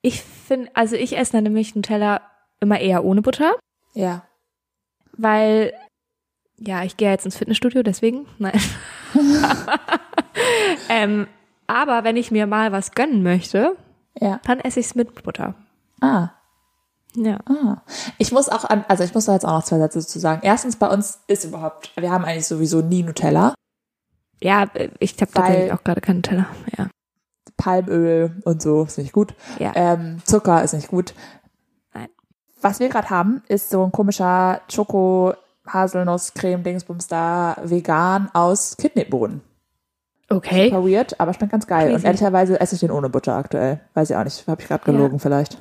Ich finde, also ich esse nämlich Nutella immer eher ohne Butter, Ja. weil, ja, ich gehe jetzt ins Fitnessstudio, deswegen, nein. ähm, aber wenn ich mir mal was gönnen möchte, Ja. dann esse ich es mit Butter. Ah. Ja. Ah. Ich muss auch an, also ich muss da jetzt auch noch zwei Sätze zu sagen. Erstens, bei uns ist überhaupt, wir haben eigentlich sowieso nie Nutella. Ja, äh, ich habe tatsächlich auch gerade keinen Nutella. Ja. Palmöl und so ist nicht gut. Ja. Ähm, Zucker ist nicht gut. Nein. Was wir gerade haben, ist so ein komischer Schoko Haselnuss Creme Dingsbums da vegan aus Kidneybohnen. Okay. Super weird, aber schmeckt ganz geil. Und Crazy. ehrlicherweise esse ich den ohne Butter aktuell. Weiß ich auch nicht, habe ich gerade gelogen vielleicht.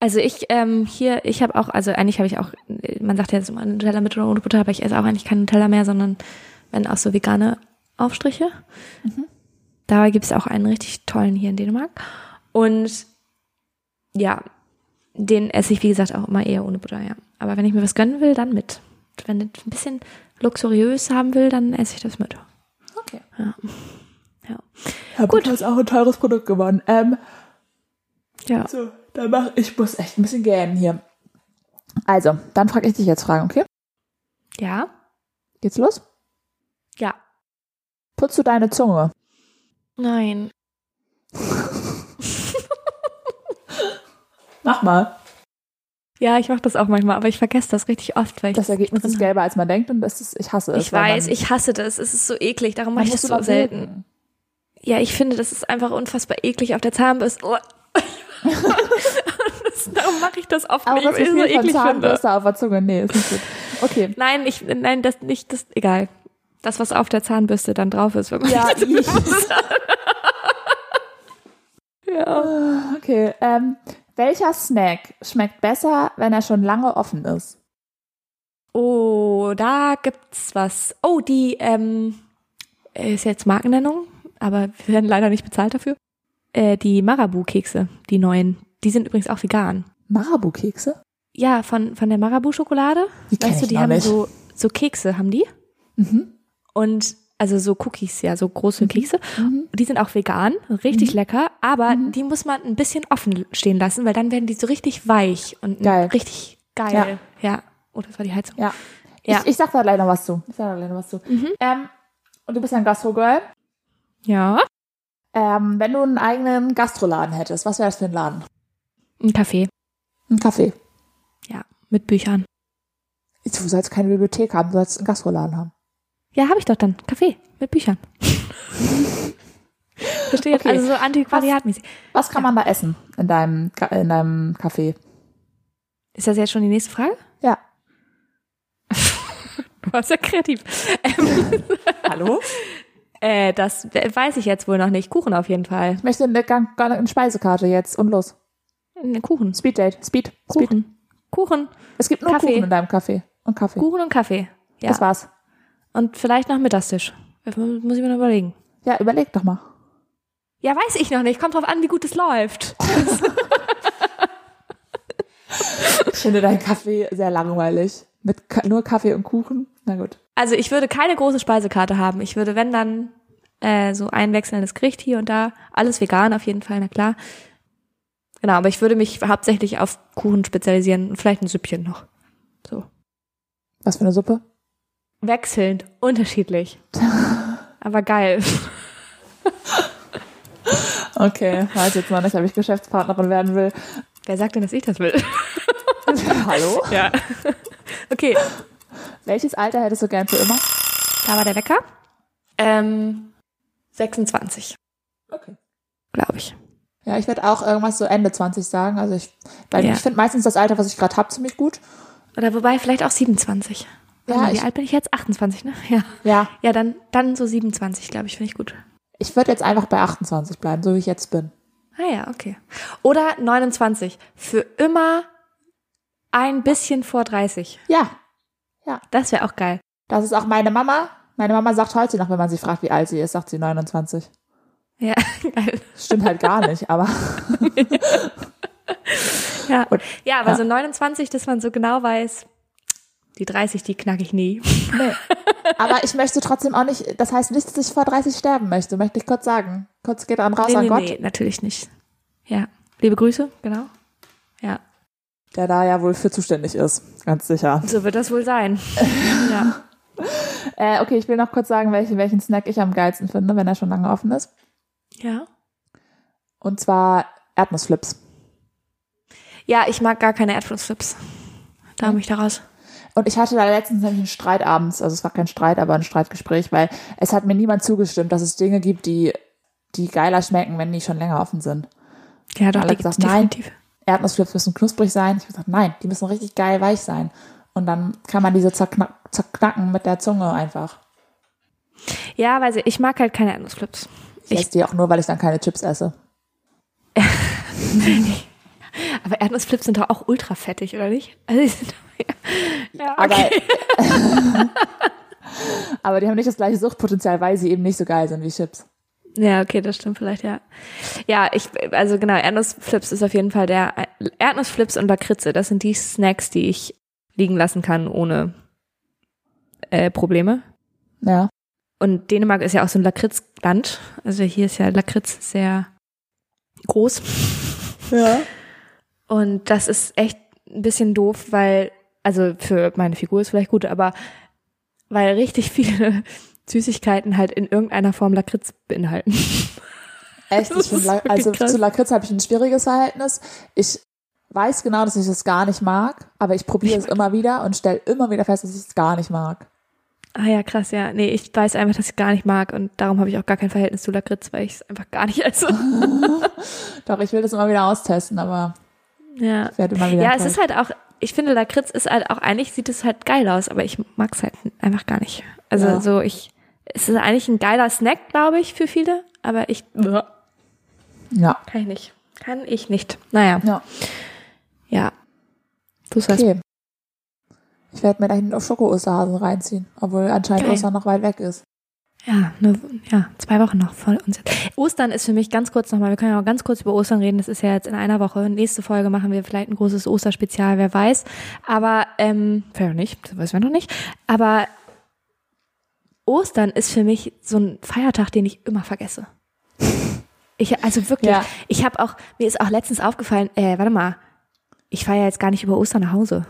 Also ich ähm, hier, ich habe auch, also eigentlich habe ich auch, man sagt ja jetzt immer Nutella mit oder ohne Butter, aber ich esse auch eigentlich keinen Nutella mehr, sondern wenn auch so vegane Aufstriche. Dabei gibt es auch einen richtig tollen hier in Dänemark. Und ja, den esse ich, wie gesagt, auch immer eher ohne Butter, ja. Aber wenn ich mir was gönnen will, dann mit. Wenn ich ein bisschen luxuriös haben will, dann esse ich das mit. Okay. Ja. Ja. Ja, Butter ist auch ein teures Produkt geworden. Ähm, Ja. so, dann mach ich muss echt ein bisschen gähnen hier. Also, dann frage ich dich jetzt Fragen, okay? Ja. Geht's los? Ja. Putzt du deine Zunge? Nein. Mach mal. Ja, ich mache das auch manchmal, aber ich vergesse das richtig oft, weil Das Ergebnis ist gelber, als man denkt und das ist, ich hasse es. Ich weiß, ich hasse das. Es ist so eklig, darum mache ich das so selten. Ja, ich finde, das ist einfach unfassbar eklig auf der Zahnbürste. Oh. das, darum mache ich das oft Aber nicht, das weil ich es so eklig finde. Zahnbürste auf der Zunge, nee, ist nicht gut. Okay. Nein, ich, nein, das nicht, das, egal. Das, was auf der Zahnbürste dann drauf ist, wenn man Ja, ja. Okay, ähm, welcher Snack schmeckt besser, wenn er schon lange offen ist? Oh, da gibt's was. Oh, die, ähm, ist jetzt Markennennung, aber wir werden leider nicht bezahlt dafür. Äh, die Marabu-Kekse, die neuen. Die sind übrigens auch vegan. Marabu-Kekse? Ja, von, von der Marabu-Schokolade. Weißt du, die haben nicht. so, so Kekse, haben die. Mhm. Und also so Cookies, ja, so große Kekse. Mhm. Die sind auch vegan, richtig lecker, aber die muss man ein bisschen offen stehen lassen, weil dann werden die so richtig weich und Geil. richtig geil. Ja. Oh, das war die Heizung. Ja. Ja. Mhm. Ich, ich sag da noch was zu. Ich sag da noch was zu. Ähm, und du bist ja ein Gastro-Girl. Ja. Ähm, wenn du einen eigenen Gastroladen hättest, was wäre das für ein Laden? Ein Kaffee. Ein Café. Ja, mit Büchern. Du sollst keine Bibliothek haben, du sollst einen Gastroladen haben. Ja, habe ich doch dann. Kaffee mit Büchern. Versteht? Okay. Also so antiquariatmäßig. Was kann man da essen in deinem, in deinem Café? Ist das jetzt schon die nächste Frage? Ja. Du warst ja kreativ. Ähm, Hallo? äh, das weiß ich jetzt wohl noch nicht. Kuchen auf jeden Fall. Ich möchte eine, eine Speisekarte jetzt und los. Kuchen. Speed Date. Speed. Speed. Kuchen. Kuchen. Es gibt nur Kaffee. Kuchen in deinem Café. Und Kaffee. Kuchen und Kaffee. Ja. Das war's. Und vielleicht noch Mittagstisch. Das Muss ich mir noch überlegen. Ja, überleg doch mal. Ja, weiß ich noch nicht. Kommt drauf an, wie gut es läuft. Ich finde dein Kaffee sehr langweilig. Mit Ka nur Kaffee und Kuchen. Na gut. Also ich würde keine große Speisekarte haben. Ich würde, wenn dann, äh, so ein wechselndes Gericht hier und da. Alles vegan auf jeden Fall, na klar. Genau, aber ich würde mich hauptsächlich auf Kuchen spezialisieren und vielleicht ein Süppchen noch. So. Was für eine Suppe? Wechselnd, unterschiedlich. aber geil. Okay, weiß jetzt noch nicht, ob ich Geschäftspartnerin werden will. Wer sagt denn, dass ich das will? Hallo? Ja. Okay, Welches Alter hättest du gern für immer? da war der Wecker. Ähm, 26, Okay. glaube ich. Ja, ich würde auch irgendwas so Ende 20 sagen. Also ich, weil Ja. ich finde meistens das Alter, was ich gerade habe, ziemlich gut. Oder wobei, vielleicht auch 27. Ja, mal, wie alt bin ich jetzt? 28, ne? Ja. Ja, Ja, dann, dann so 27, glaube ich, finde ich gut. ich würde jetzt einfach bei 28 bleiben, so wie ich jetzt bin. Ah ja, okay. Oder 29. Für immer ein bisschen vor 30. Ja, Das wäre auch geil. das ist auch meine Mama. Meine Mama sagt heute noch, wenn man sie fragt, wie alt sie ist, sagt sie 29. Ja, geil. Stimmt halt gar nicht, aber Ja, Und- ja aber ja. so 29, dass man so genau weiß, die 30, die knack ich nie. nee. Aber ich möchte trotzdem auch nicht, das heißt nicht, dass ich vor 30 sterben möchte, möchte ich kurz sagen. Kurz geht dran raus nee, an nee, Gott, nee, natürlich nicht. Ja. Liebe Grüße, genau. Ja, der da ja wohl für zuständig ist, ganz sicher. so wird das wohl sein. ja. Äh, okay, ich will noch kurz sagen, welchen, welchen Snack ich am geilsten finde, wenn er schon lange offen ist. Ja. Und zwar Erdnussflips. Ja, ich mag gar keine Erdnussflips. Da habe ich daraus. Und ich hatte da letztens nämlich einen Streit abends, also es war kein Streit, aber ein Streitgespräch, weil es hat mir niemand zugestimmt, dass es Dinge gibt, die, die geiler schmecken, wenn die schon länger offen sind. Ja, doch, Alle gesagt, nein. definitiv. Erdnussflips müssen knusprig sein. Ich habe gesagt, nein, die müssen richtig geil weich sein. Und dann kann man diese zerknack, zerknacken mit der Zunge einfach. Ja, weil ich mag halt keine Erdnussflips. Ich, esse die auch nur, weil ich dann keine Chips esse. Aber Erdnussflips sind doch auch ultra fettig, oder nicht? Also die sind ja, Aber, okay. aber die haben nicht das gleiche Suchtpotenzial, weil sie eben nicht so geil sind wie Chips. Ja, okay, das stimmt vielleicht, ja. Ja, ich, also genau, Erdnussflips ist auf jeden Fall der, Erdnussflips und Lakritze, das sind die Snacks, die ich liegen lassen kann ohne äh, Probleme. Ja. Und Dänemark ist ja auch so ein Lakritzland. Also hier ist ja Lakritz sehr groß. Ja. Und das ist echt ein bisschen doof, weil, also für meine Figur ist vielleicht gut, aber weil richtig viele Süßigkeiten halt in irgendeiner Form Lakritz beinhalten. Echt? Ich wirklich also krass. zu Lakritz habe ich ein schwieriges Verhältnis. Ich weiß genau, dass ich es gar nicht mag, aber ich probiere es immer wieder und stelle immer wieder fest, dass ich es gar nicht mag. Ah ja, krass, ja. Nee, ich weiß einfach, dass ich gar nicht mag und darum habe ich auch gar kein Verhältnis zu Lakritz, weil ich es einfach gar nicht esse. Doch, ich will das immer wieder austesten, aber ja. werde immer wieder Ja, es ist halt auch, ich finde Lakritz ist halt auch, eigentlich sieht es halt geil aus, aber ich mag es halt einfach gar nicht. Also Ja. so, ich, es ist eigentlich ein geiler Snack, glaube ich, für viele, aber ich, kann Ja. ich nicht. Kann ich nicht. Naja, Ja. ja. Du sagst, Okay. Ich werde mir da hinten auf Schoko-Osterhasen reinziehen, obwohl anscheinend Geil. Ostern noch weit weg ist. Ja, ne, ja, zwei Wochen noch vor uns. Ostern ist für mich ganz kurz nochmal, wir können ja auch ganz kurz über Ostern reden, das ist ja jetzt in einer Woche. Nächste Folge machen wir vielleicht ein großes Osterspezial, wer weiß. Aber, ähm, vielleicht auch nicht, das wissen wir noch nicht. Aber Ostern ist für mich so ein Feiertag, den ich immer vergesse. Ich, also wirklich, Ja. ich habe auch, mir ist auch letztens aufgefallen, äh, warte mal, ich fahre ja jetzt gar nicht über Ostern nach Hause.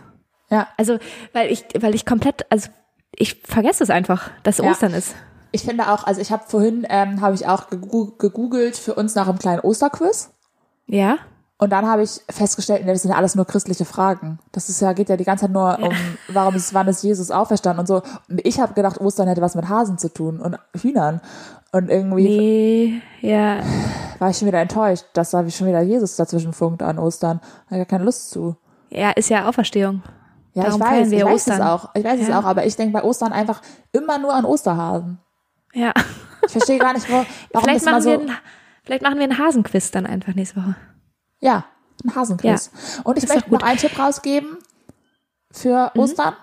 Ja. Also, weil ich, weil ich komplett, also ich vergesse es einfach, dass Ja. Ostern ist. Ich finde auch, also ich habe vorhin, ähm, habe ich auch gegoo- gegoogelt für uns nach einem kleinen Osterquiz. Ja? Und dann habe ich festgestellt, nee, das sind ja alles nur christliche Fragen. Das ist ja, geht ja die ganze Zeit nur um, warum ist, wann ist Jesus auferstanden und so. Und ich habe gedacht, Ostern hätte was mit Hasen zu tun und Hühnern. Und irgendwie Nee, ja. war ich schon wieder enttäuscht, dass da schon wieder Jesus dazwischen funkt an Ostern. Da habe ich gar keine Lust zu. Ja, ist ja Auferstehung. Ja, Darum ich weiß, wir ich weiß Ostern. es auch. Ich weiß es Ja. auch, aber ich denke bei Ostern einfach immer nur an Osterhasen. Ja. Ich verstehe gar nicht, wo, warum Vielleicht das machen, so. wir ein, vielleicht machen wir einen Hasenquiz dann einfach nächste Woche. Ja, ein Hasenquiz. Und ich möchte gut. noch einen Tipp rausgeben für Mhm. Ostern.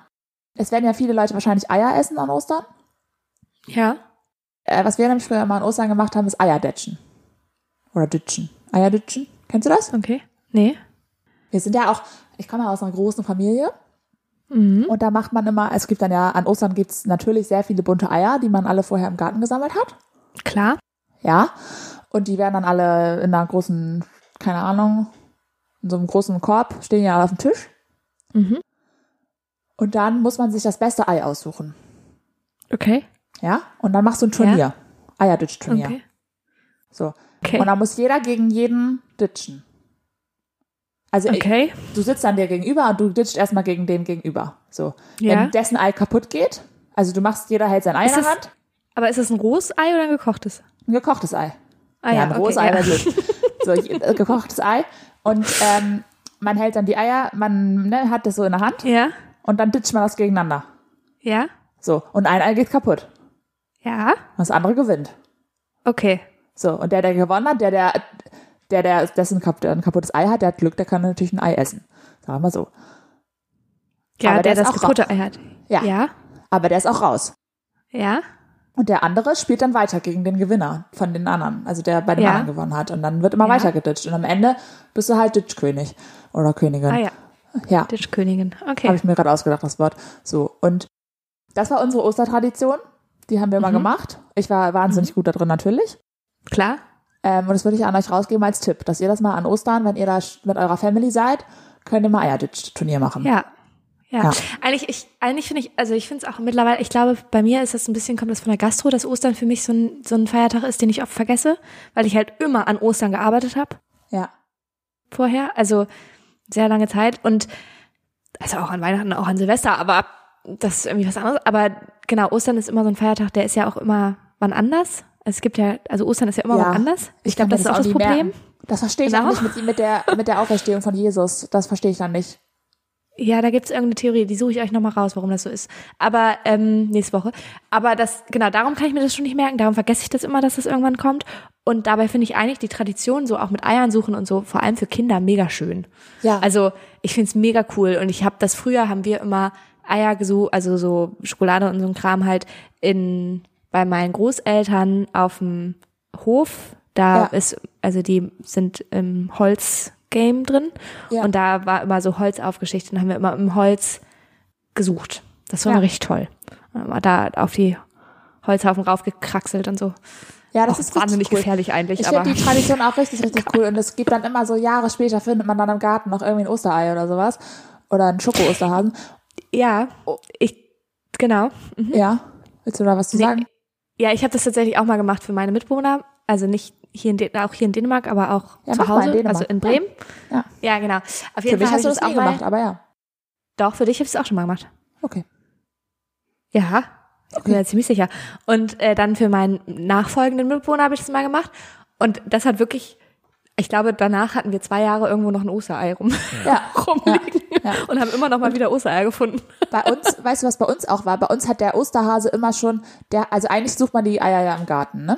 Es werden ja viele Leute wahrscheinlich Eier essen an Ostern. Ja. Äh, was wir nämlich früher immer an Ostern gemacht haben, ist Eierdetschen. Oder Ditschen. Eierditschen. Kennst du das? Okay. Nee. Wir sind ja auch, ich komme ja aus einer großen Familie. Mhm. Und da macht man immer, es gibt dann ja, an Ostern gibt's natürlich sehr viele bunte Eier, die man alle vorher im Garten gesammelt hat. Klar. Ja. Und die werden dann alle in einer großen, keine Ahnung, in so einem großen Korb, stehen ja alle auf dem Tisch. Mhm. Und dann muss man sich das beste Ei aussuchen. Okay. Ja? Und dann machst du ein Turnier. Eierditch-Turnier. Okay. So. Okay. Und dann muss jeder gegen jeden ditchen. Also Okay. du sitzt dann dir gegenüber und du ditcht erstmal gegen den gegenüber. So. Ja. Wenn dessen Ei kaputt geht, also du machst, jeder hält sein Ei in Ist der das- Hand, Aber ist das ein rohes Ei oder ein gekochtes? ein gekochtes Ei. Ah, ja, ein okay, rohes Ei ja. So, ich, äh, gekochtes Ei. Und ähm, man hält dann die Eier, man ne, hat das so in der Hand Ja. und dann ditcht man das gegeneinander. Ja. So. Und ein Ei geht kaputt. Ja. Und das andere gewinnt. Okay. So, und der, der gewonnen hat, der, der, der, der dessen kap ein kaputtes Ei hat, der hat Glück, der kann natürlich ein Ei essen. Sagen wir mal so. Ja, Aber der, der das kaputte Ei hat. Ja. Ja. Aber der ist auch raus. Ja. Und der andere spielt dann weiter gegen den Gewinner von den anderen, also der bei dem Ja. anderen gewonnen hat. Und dann wird immer Ja. weiter geditcht. Und am Ende bist du halt Ditchkönig oder Königin. Ah ja. Ja, Ditchkönigin. Okay. habe ich mir gerade ausgedacht, das Wort. So, und das war unsere Ostertradition. Die haben wir mal Mhm. gemacht. Ich war wahnsinnig gut da drin natürlich. Klar. Ähm, und das würde ich an euch rausgeben als Tipp, dass ihr das mal an Ostern, wenn ihr da mit eurer Family seid, könnt ihr mal Eierditch-Turnier machen. Ja. Ja. Ja. Eigentlich, ich, eigentlich finde ich, also ich finde es auch mittlerweile, ich glaube, bei mir ist das ein bisschen, kommt das von der Gastro, dass Ostern für mich so ein, so ein Feiertag ist, den ich oft vergesse, weil ich halt immer an Ostern gearbeitet habe ja. vorher. Also sehr lange Zeit und also auch an Weihnachten, auch an Silvester, aber das ist irgendwie was anderes. Aber genau, Ostern ist immer so ein Feiertag, der ist ja auch immer wann anders. Es gibt ja, also Ostern ist ja immer Ja. anders. Ich, kann glaube, mir das ist auch das Problem. merken. Das verstehe ich Genau. auch nicht mit, mit, der, mit der Auferstehung von Jesus. Das verstehe ich dann nicht. Ja, da gibt's irgendeine Theorie, die suche ich euch nochmal raus, warum das so ist. Aber ähm, nächste Woche. Aber das, genau, darum kann ich mir das schon nicht merken. Darum vergesse ich das immer, dass das irgendwann kommt. Und dabei finde ich eigentlich die Tradition, so auch mit Eiern suchen und so, vor allem für Kinder, mega schön. Ja. Also ich find's mega cool. Und ich habe das früher, haben wir immer Eier gesucht, also so Schokolade und so ein Kram halt in bei meinen Großeltern auf dem Hof. Da Ja. ist, also die sind im Holzgame drin. Ja. Und da war immer so Holz aufgeschichtet und haben wir immer im Holz gesucht. Das war Ja. richtig toll. Da auf die Holzhaufen raufgekraxelt und so. Ja, das Auch ist richtig wahnsinnig cool. gefährlich eigentlich, Ich finde die Tradition auch richtig, richtig cool. Und es gibt dann immer so Jahre später, findet man dann im Garten noch irgendwie ein Osterei oder sowas. Oder ein Schoko-Osterhasen. ja, ich genau. Mhm. Ja. Willst du da was zu Nee. sagen? Ja, ich habe das tatsächlich auch mal gemacht für meine Mitbewohner. Also nicht hier in, auch hier in Dänemark, aber auch Ja, zu in Hause, Dänemark. also in Bremen. Ja. Ja, genau. Auf Für jeden mich Fall hast habe du das nie auch gemacht, aber ja. Doch, für dich habe ich es auch schon mal gemacht. Okay. Ja, ich bin mir ziemlich sicher. Und äh, dann für meinen nachfolgenden Mitbewohner habe ich das mal gemacht. Und das hat wirklich, ich glaube, danach hatten wir zwei Jahre irgendwo noch ein Osterei rum, Ja. rumliegen Ja. und haben immer noch mal wieder Ostereier gefunden. Bei uns, weißt du, was bei uns auch war? Bei uns hat der Osterhase immer schon, der, also eigentlich sucht man die Eier ja im Garten, ne?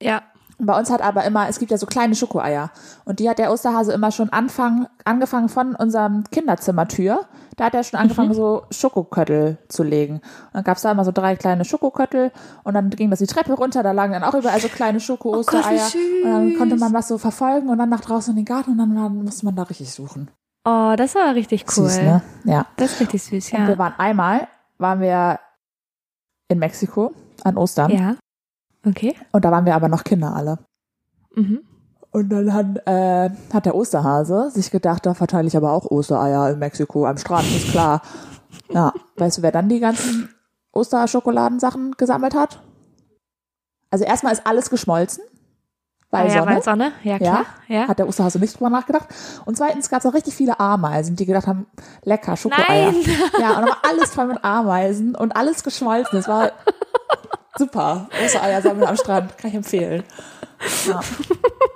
Ja. Und Bei uns hat aber immer, es gibt ja so kleine Schokoeier. Und die hat der Osterhase immer schon anfangen, angefangen von unserem Kinderzimmertür. Da hat er schon angefangen, Mhm. so Schokoköttel zu legen. Und dann gab's da immer so drei kleine Schokoköttel. Und dann ging das die Treppe runter, da lagen dann auch überall so kleine Oh Schoko-Ostereier. wie und dann konnte man was so verfolgen und dann nach draußen in den Garten und dann, dann musste man da richtig suchen. Oh, das war richtig cool. Süß, ne? Ja. Das ist richtig süß, Und wir ja. waren einmal, waren wir in Mexiko an Ostern. Ja. Okay. Und da waren wir aber noch Kinder alle. Mhm. Und dann hat, äh, hat der Osterhase sich gedacht, da verteile ich aber auch Ostereier in Mexiko am Strand, ist klar. Ja, weißt du, wer dann die ganzen Osterschokoladensachen gesammelt hat? Also erstmal ist alles geschmolzen, weil ah, ja, Sonne. weil Sonne. Ja, klar. Ja. Hat der Osterhase nicht drüber nachgedacht. Und zweitens gab es auch richtig viele Ameisen, die gedacht haben, lecker, Schokoeier. Nein. Ja, und aber alles voll mit Ameisen und alles geschmolzen. Das war super. Ostereier sammeln am Strand, kann ich empfehlen. Ja.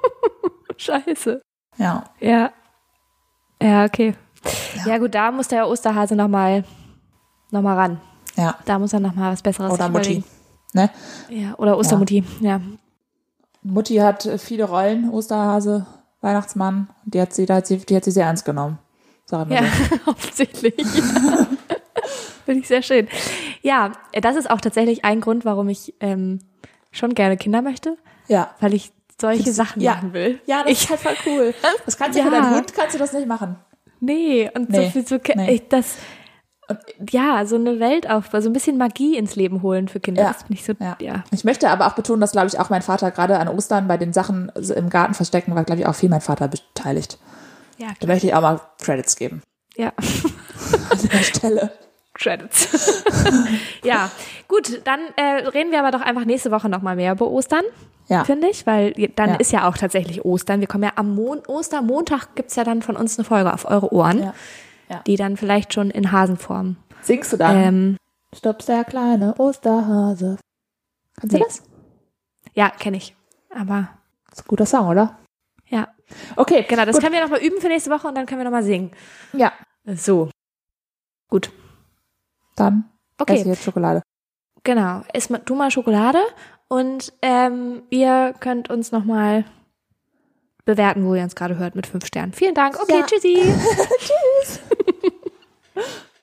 Scheiße. ja. Ja. Ja, okay. Ja, gut, da muss der Osterhase noch mal, noch mal ran. Ja. Da muss er noch mal was Besseres Oder Mutti. Ne? Ja, oder Ostermutti. Ja. Mutti hat äh, viele Rollen, Osterhase, Weihnachtsmann. Die hat sie, da hat sie, die hat sie sehr ernst genommen. Sag ich Ja, mal so. offensichtlich. Finde ich sehr schön. Ja, das ist auch tatsächlich ein Grund, warum ich ähm, schon gerne Kinder möchte, Ja. weil ich solche Findest- Sachen ja. machen will. Ja, das ich, ist halt voll cool. Das kannst du Ja. für deinen Hund kannst du das nicht machen. nee, und Nee, so viel so, nee. ich, das, ja, so eine Welt aufbauen, so ein bisschen Magie ins Leben holen für Kinder. Ja. Das ich so, Ja. ja. Ich möchte aber auch betonen, dass, glaube ich, auch mein Vater gerade an Ostern bei den Sachen im Garten verstecken war, glaube ich, auch viel mein Vater beteiligt. Ja, Da klar. möchte ich auch mal Credits geben. ja. An der Stelle. Credits. ja, gut, dann äh, reden wir aber doch einfach nächste Woche nochmal mehr über Ostern, Ja. finde ich, weil dann Ja. ist ja auch tatsächlich Ostern. Wir kommen ja am Mon Ostermontag gibt's ja dann von uns eine Folge auf eure Ohren, Ja. Ja. die dann vielleicht schon in Hasenform. Singst du dann? Ähm, Stopps der kleine Osterhase. Kannst Nee. du das? ja, kenne ich. Aber Das ist ein guter Song, oder? ja, Okay, genau, das gut. können wir nochmal üben für nächste Woche und dann können wir nochmal singen. Ja, So. Gut. Dann esse ich Okay, jetzt Schokolade. genau. Iss mal, du mal Schokolade und ähm, ihr könnt uns nochmal bewerten, wo ihr uns gerade hört mit fünf Sternen. Vielen Dank. Okay, Ja. tschüssi. Tschüss.